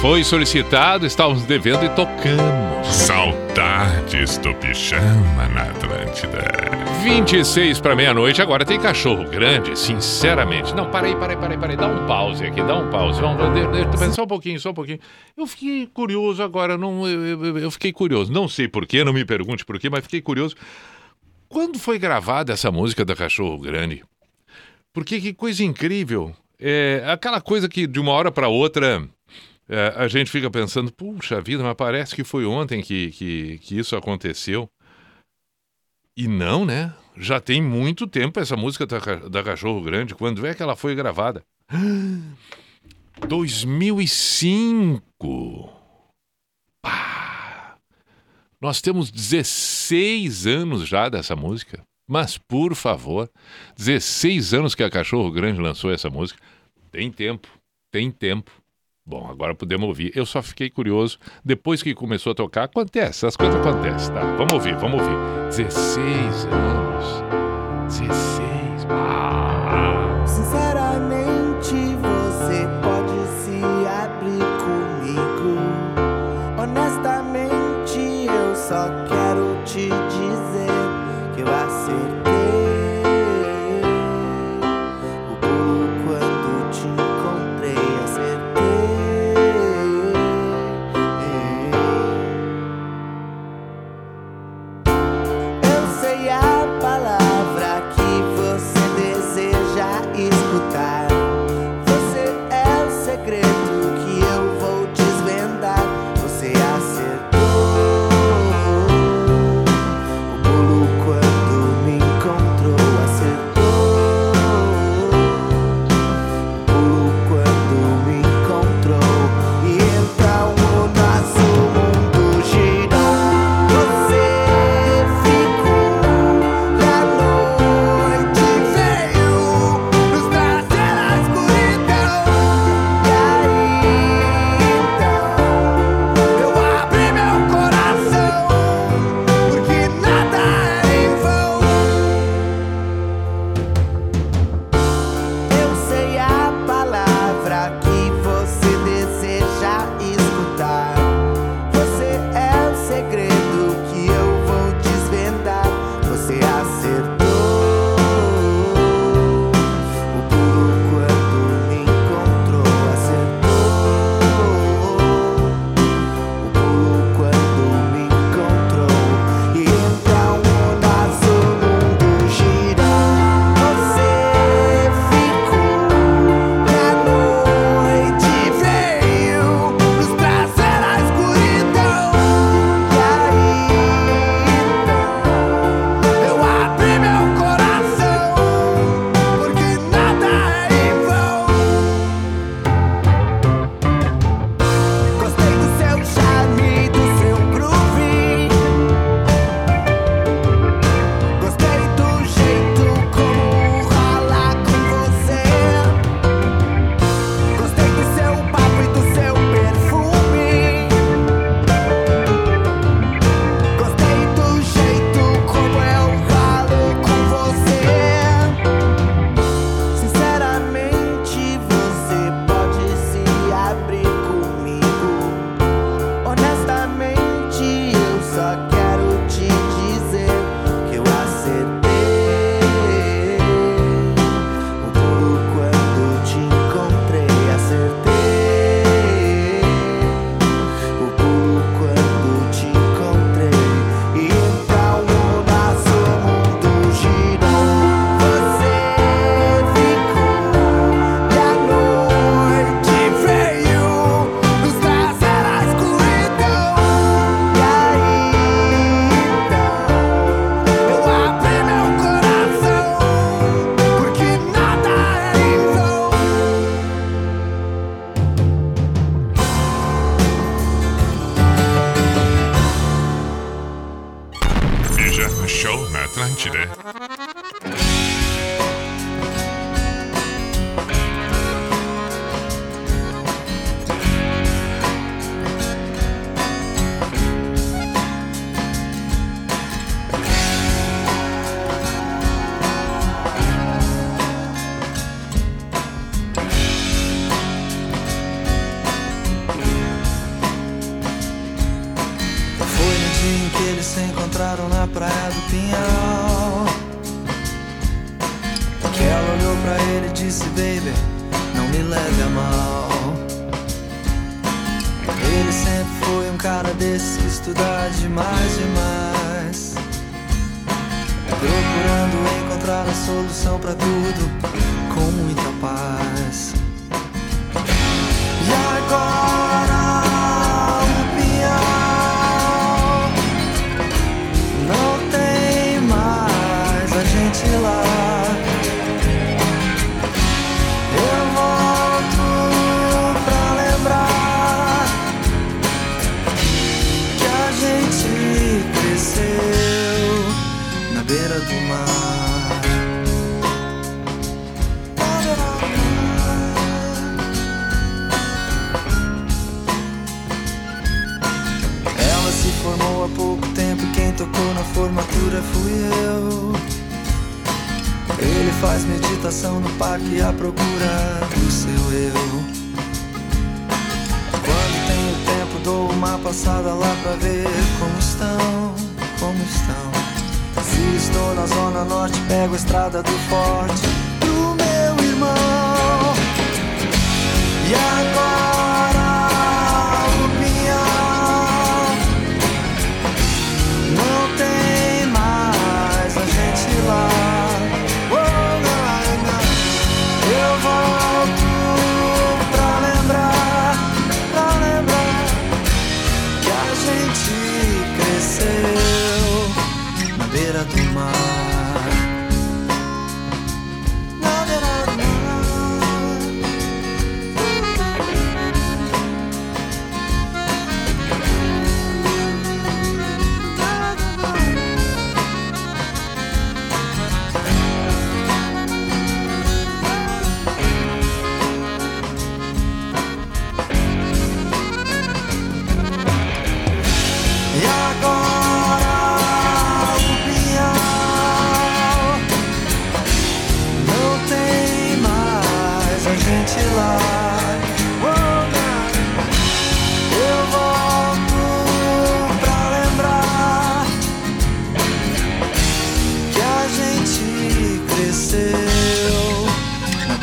Foi solicitado, estávamos devendo e tocamos. Saudades do pijama na Atlântida. 26 para meia-noite, agora tem cachorro grande, sinceramente. Não, para aí, para aí, dá um pause aqui, dá um pause. Vamos, de, de, de, só um pouquinho, só um pouquinho. Eu fiquei curioso agora, não, eu, eu- eu fiquei curioso. Não sei porquê, não me pergunte porquê, mas fiquei curioso. Quando foi gravada essa música da Cachorro Grande? Porque que coisa incrível. É aquela coisa que de uma hora para outra é, a gente fica pensando, puxa vida, mas parece que foi ontem que, que, que isso aconteceu. E não, né? Já tem muito tempo essa música da, da Cachorro Grande. Quando é que ela foi gravada? 2005. Pá! Nós temos 16 anos já dessa música. Mas, por favor, 16 anos que a Cachorro Grande lançou essa música. Tem tempo, tem tempo. Bom, agora podemos ouvir. Eu só fiquei curioso. Depois que começou a tocar, acontece, as coisas acontecem, tá? Vamos ouvir, vamos ouvir. 16 anos. 16. Ah.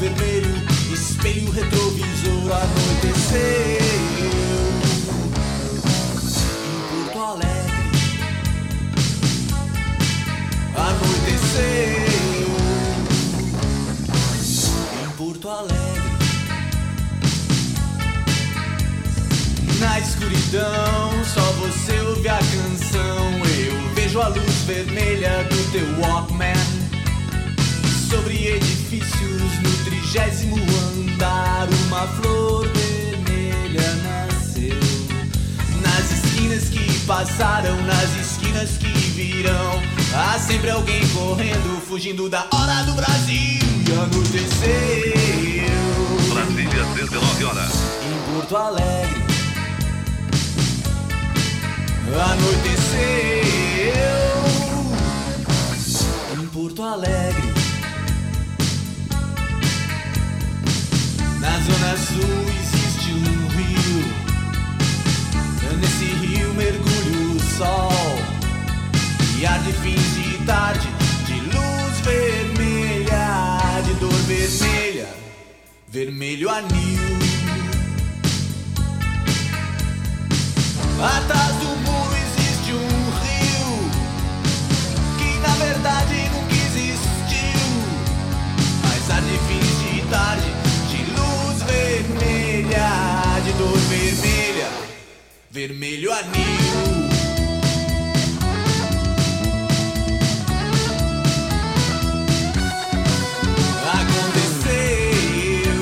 vermelho, espelho retrovisor. Anoiteceu em Porto Alegre. Anoiteceu em Porto Alegre. Na escuridão, só você ouve a canção. Eu vejo a luz vermelha do teu Walkman. Sobre edifícios no trigésimo andar, uma flor vermelha nasceu. Nas esquinas que passaram, nas esquinas que virão, há sempre alguém correndo, fugindo da hora do Brasil. E anoiteceu. Brasília, 19 horas. Em Porto Alegre. Anoiteceu em Porto Alegre. Na zona sul existe um rio. Nesse rio mergulha o sol. E fins de tarde de luz vermelha, de dor vermelha, vermelho anil. Atrás do muro existe um rio que na verdade de dor vermelha, vermelho anil. Aconteceu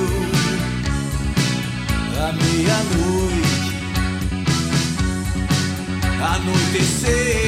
à meia-noite, anoiteceu.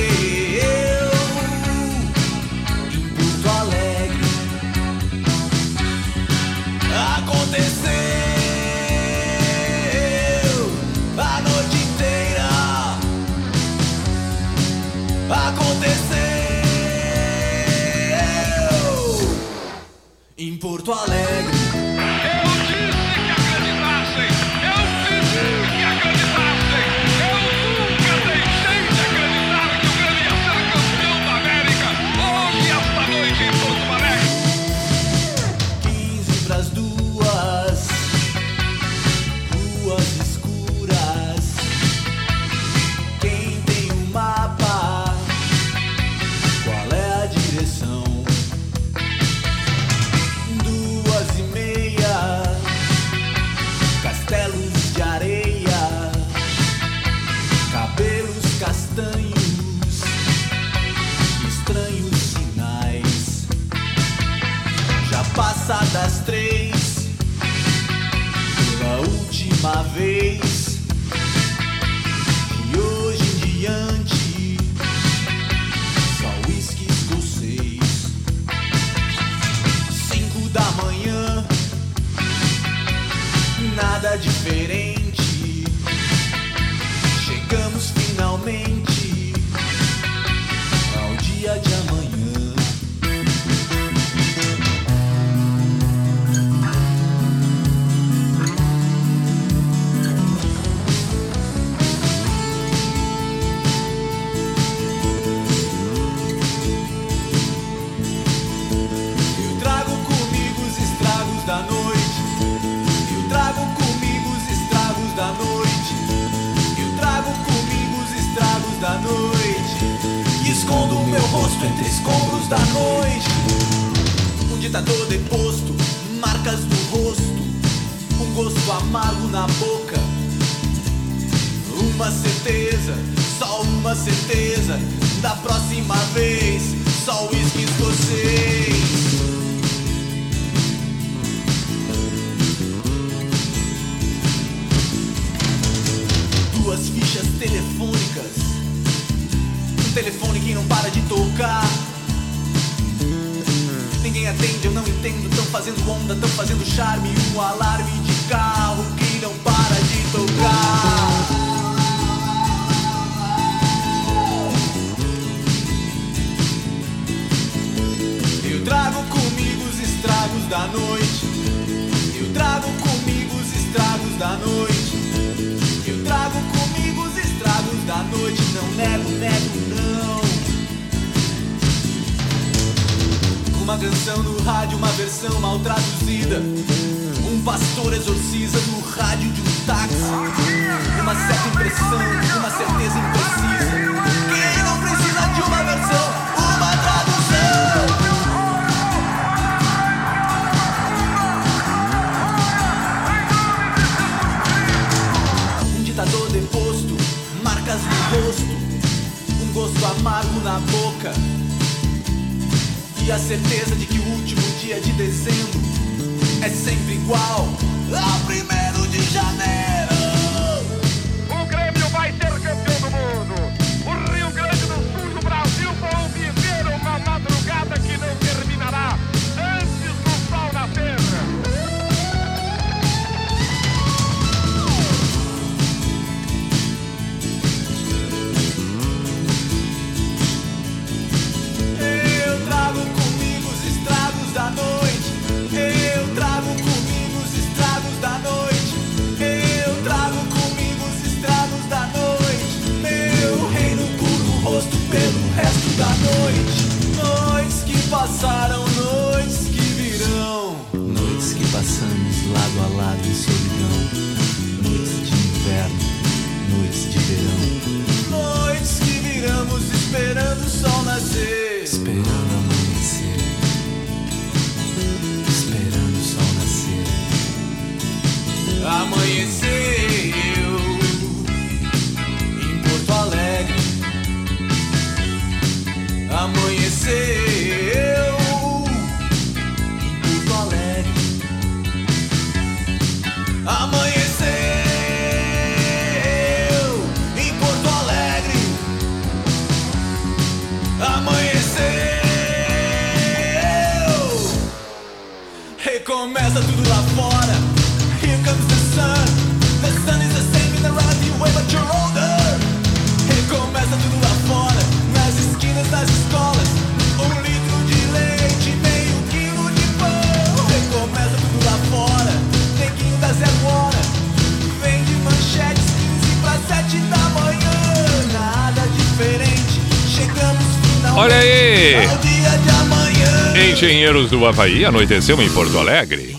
Marinheiros do Havaí anoiteceu em Porto Alegre.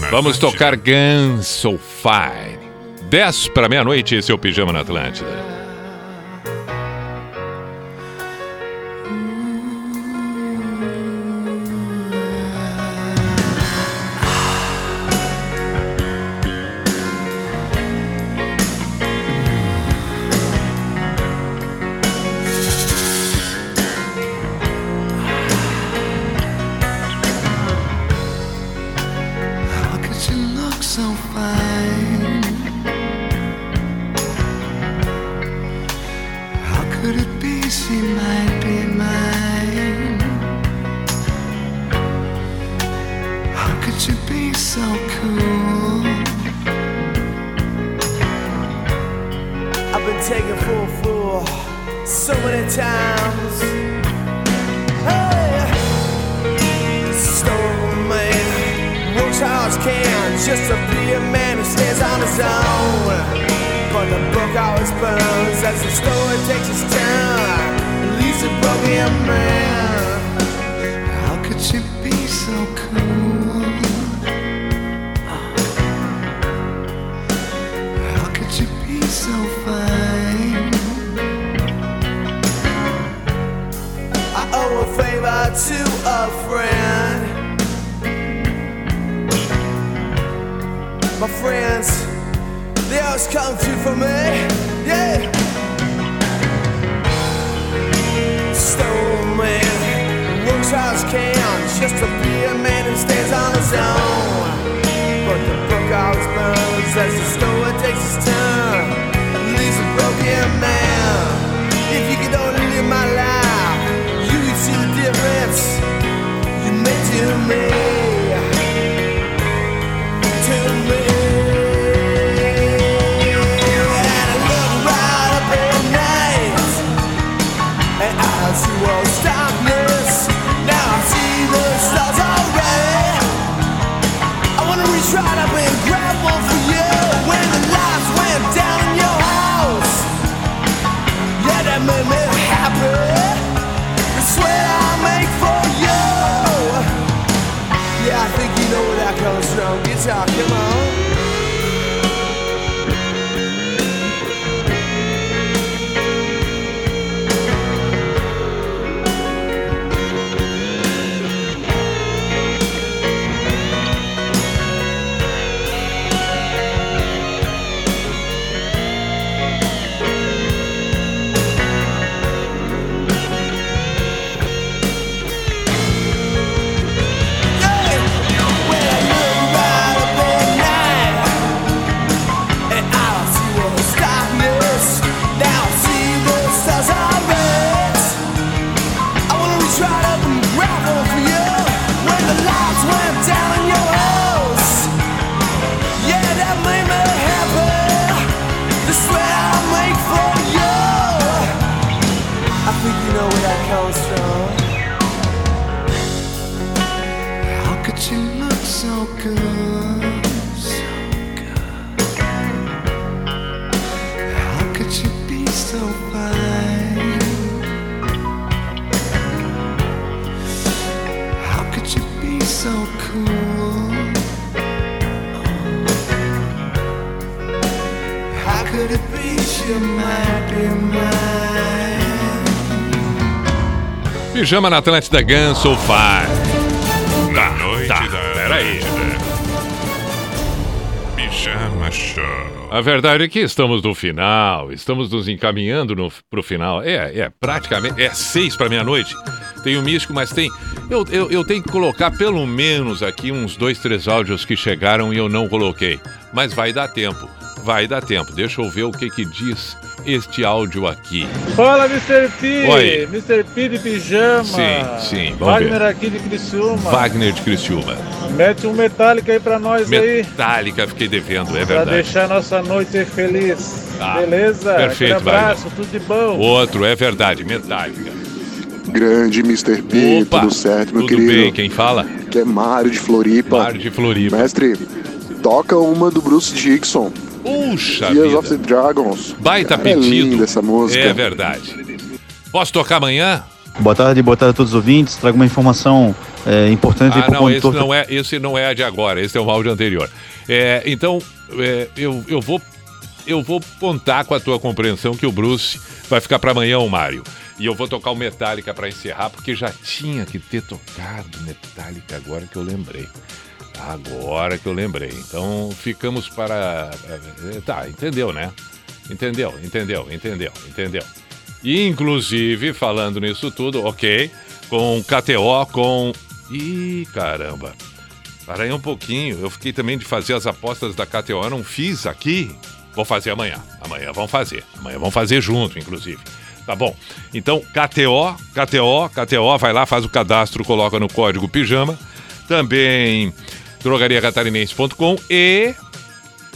Né? Vamos tocar Guns So Fine. 10 para meia-noite, esse é o Pijama na Atlântida. Pijama na Atlântida Gun Sofá. Na tá, noite tá, da peraí. Pijama Show. A verdade é que estamos no final, estamos nos encaminhando no, pro final. É, é, praticamente, é seis para meia-noite. Tem o Místico, mas tem... Eu, eu, eu tenho que colocar pelo menos aqui uns dois, três áudios que chegaram e eu não coloquei. Mas vai dar tempo, vai dar tempo. Deixa eu ver o que que diz este áudio aqui. Fala, Mr. P! Oi. Mr. P de pijama! Sim, sim, vamos Wagner ver. aqui de Criciúma. Wagner de Criciúma. Mete um Metallica aí pra nós aí, Metallica, fiquei devendo, é pra verdade. deixar nossa noite feliz. Tá. Beleza? Perfeito, Aquele abraço, tudo de bom. Outro, é verdade, Metallica. Grande Mr. P, Opa, tudo certo, meu tudo querido? bem, quem fala? Que é Mário de Floripa. Mário de Floripa. Mestre, toca uma do Bruce Dixon. Puxa Years vida. of the Dragons. Baita Cara, É pedido. linda essa música. É verdade. Posso tocar amanhã? Boa tarde, boa tarde a todos os ouvintes. Trago uma informação é, importante Ah, pro não, esse não é, esse não é a de agora, esse é o áudio anterior. É, então, é, eu, eu vou eu vou contar com a tua compreensão que o Bruce vai ficar para amanhã, o Mário. E eu vou tocar o Metallica para encerrar, porque já tinha que ter tocado Metallica agora que eu lembrei. Agora que eu lembrei. Então, ficamos para eh, tá, entendeu, né? Entendeu? Entendeu? Entendeu? Entendeu? Inclusive, falando nisso tudo, ok, com KTO, com. Ih, caramba. Para aí um pouquinho. Eu fiquei também de fazer as apostas da KTO, não fiz aqui. Vou fazer amanhã. Amanhã vamos fazer. Amanhã vamos fazer junto, inclusive. Tá bom? Então, KTO, KTO, KTO, vai lá, faz o cadastro, coloca no código pijama. Também drogariacatarinense.com e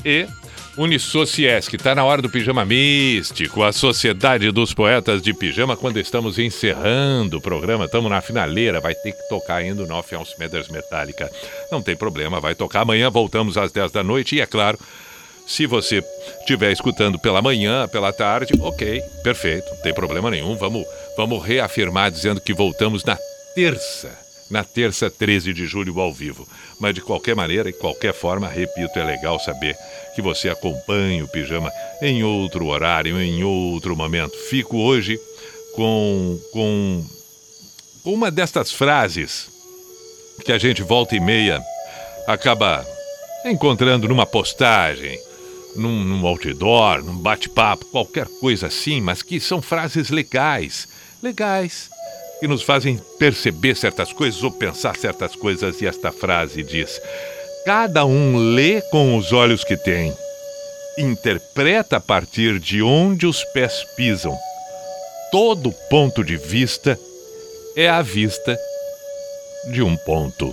e Unisociesc, tá na hora do pijama místico, a Sociedade dos Poetas de Pijama, quando estamos encerrando o programa, estamos na finaleira, vai ter que tocar ainda o Nothing Else Matters Metallica. Não tem problema, vai tocar. Amanhã, voltamos às 10 da noite. E é claro, se você estiver escutando pela manhã, pela tarde, ok, perfeito, não tem problema nenhum, vamos, vamos reafirmar dizendo que voltamos na terça na terça 13 de julho ao vivo. Mas de qualquer maneira e qualquer forma, repito, é legal saber que você acompanha o pijama em outro horário, em outro momento. Fico hoje com, com, uma destas frases que a gente volta e meia acaba encontrando numa postagem, num, num outdoor, num bate-papo, qualquer coisa assim, mas que são frases legais. Legais que nos fazem perceber certas coisas ou pensar certas coisas, e esta frase diz: Cada um lê com os olhos que tem, interpreta a partir de onde os pés pisam. Todo ponto de vista é a vista de um ponto.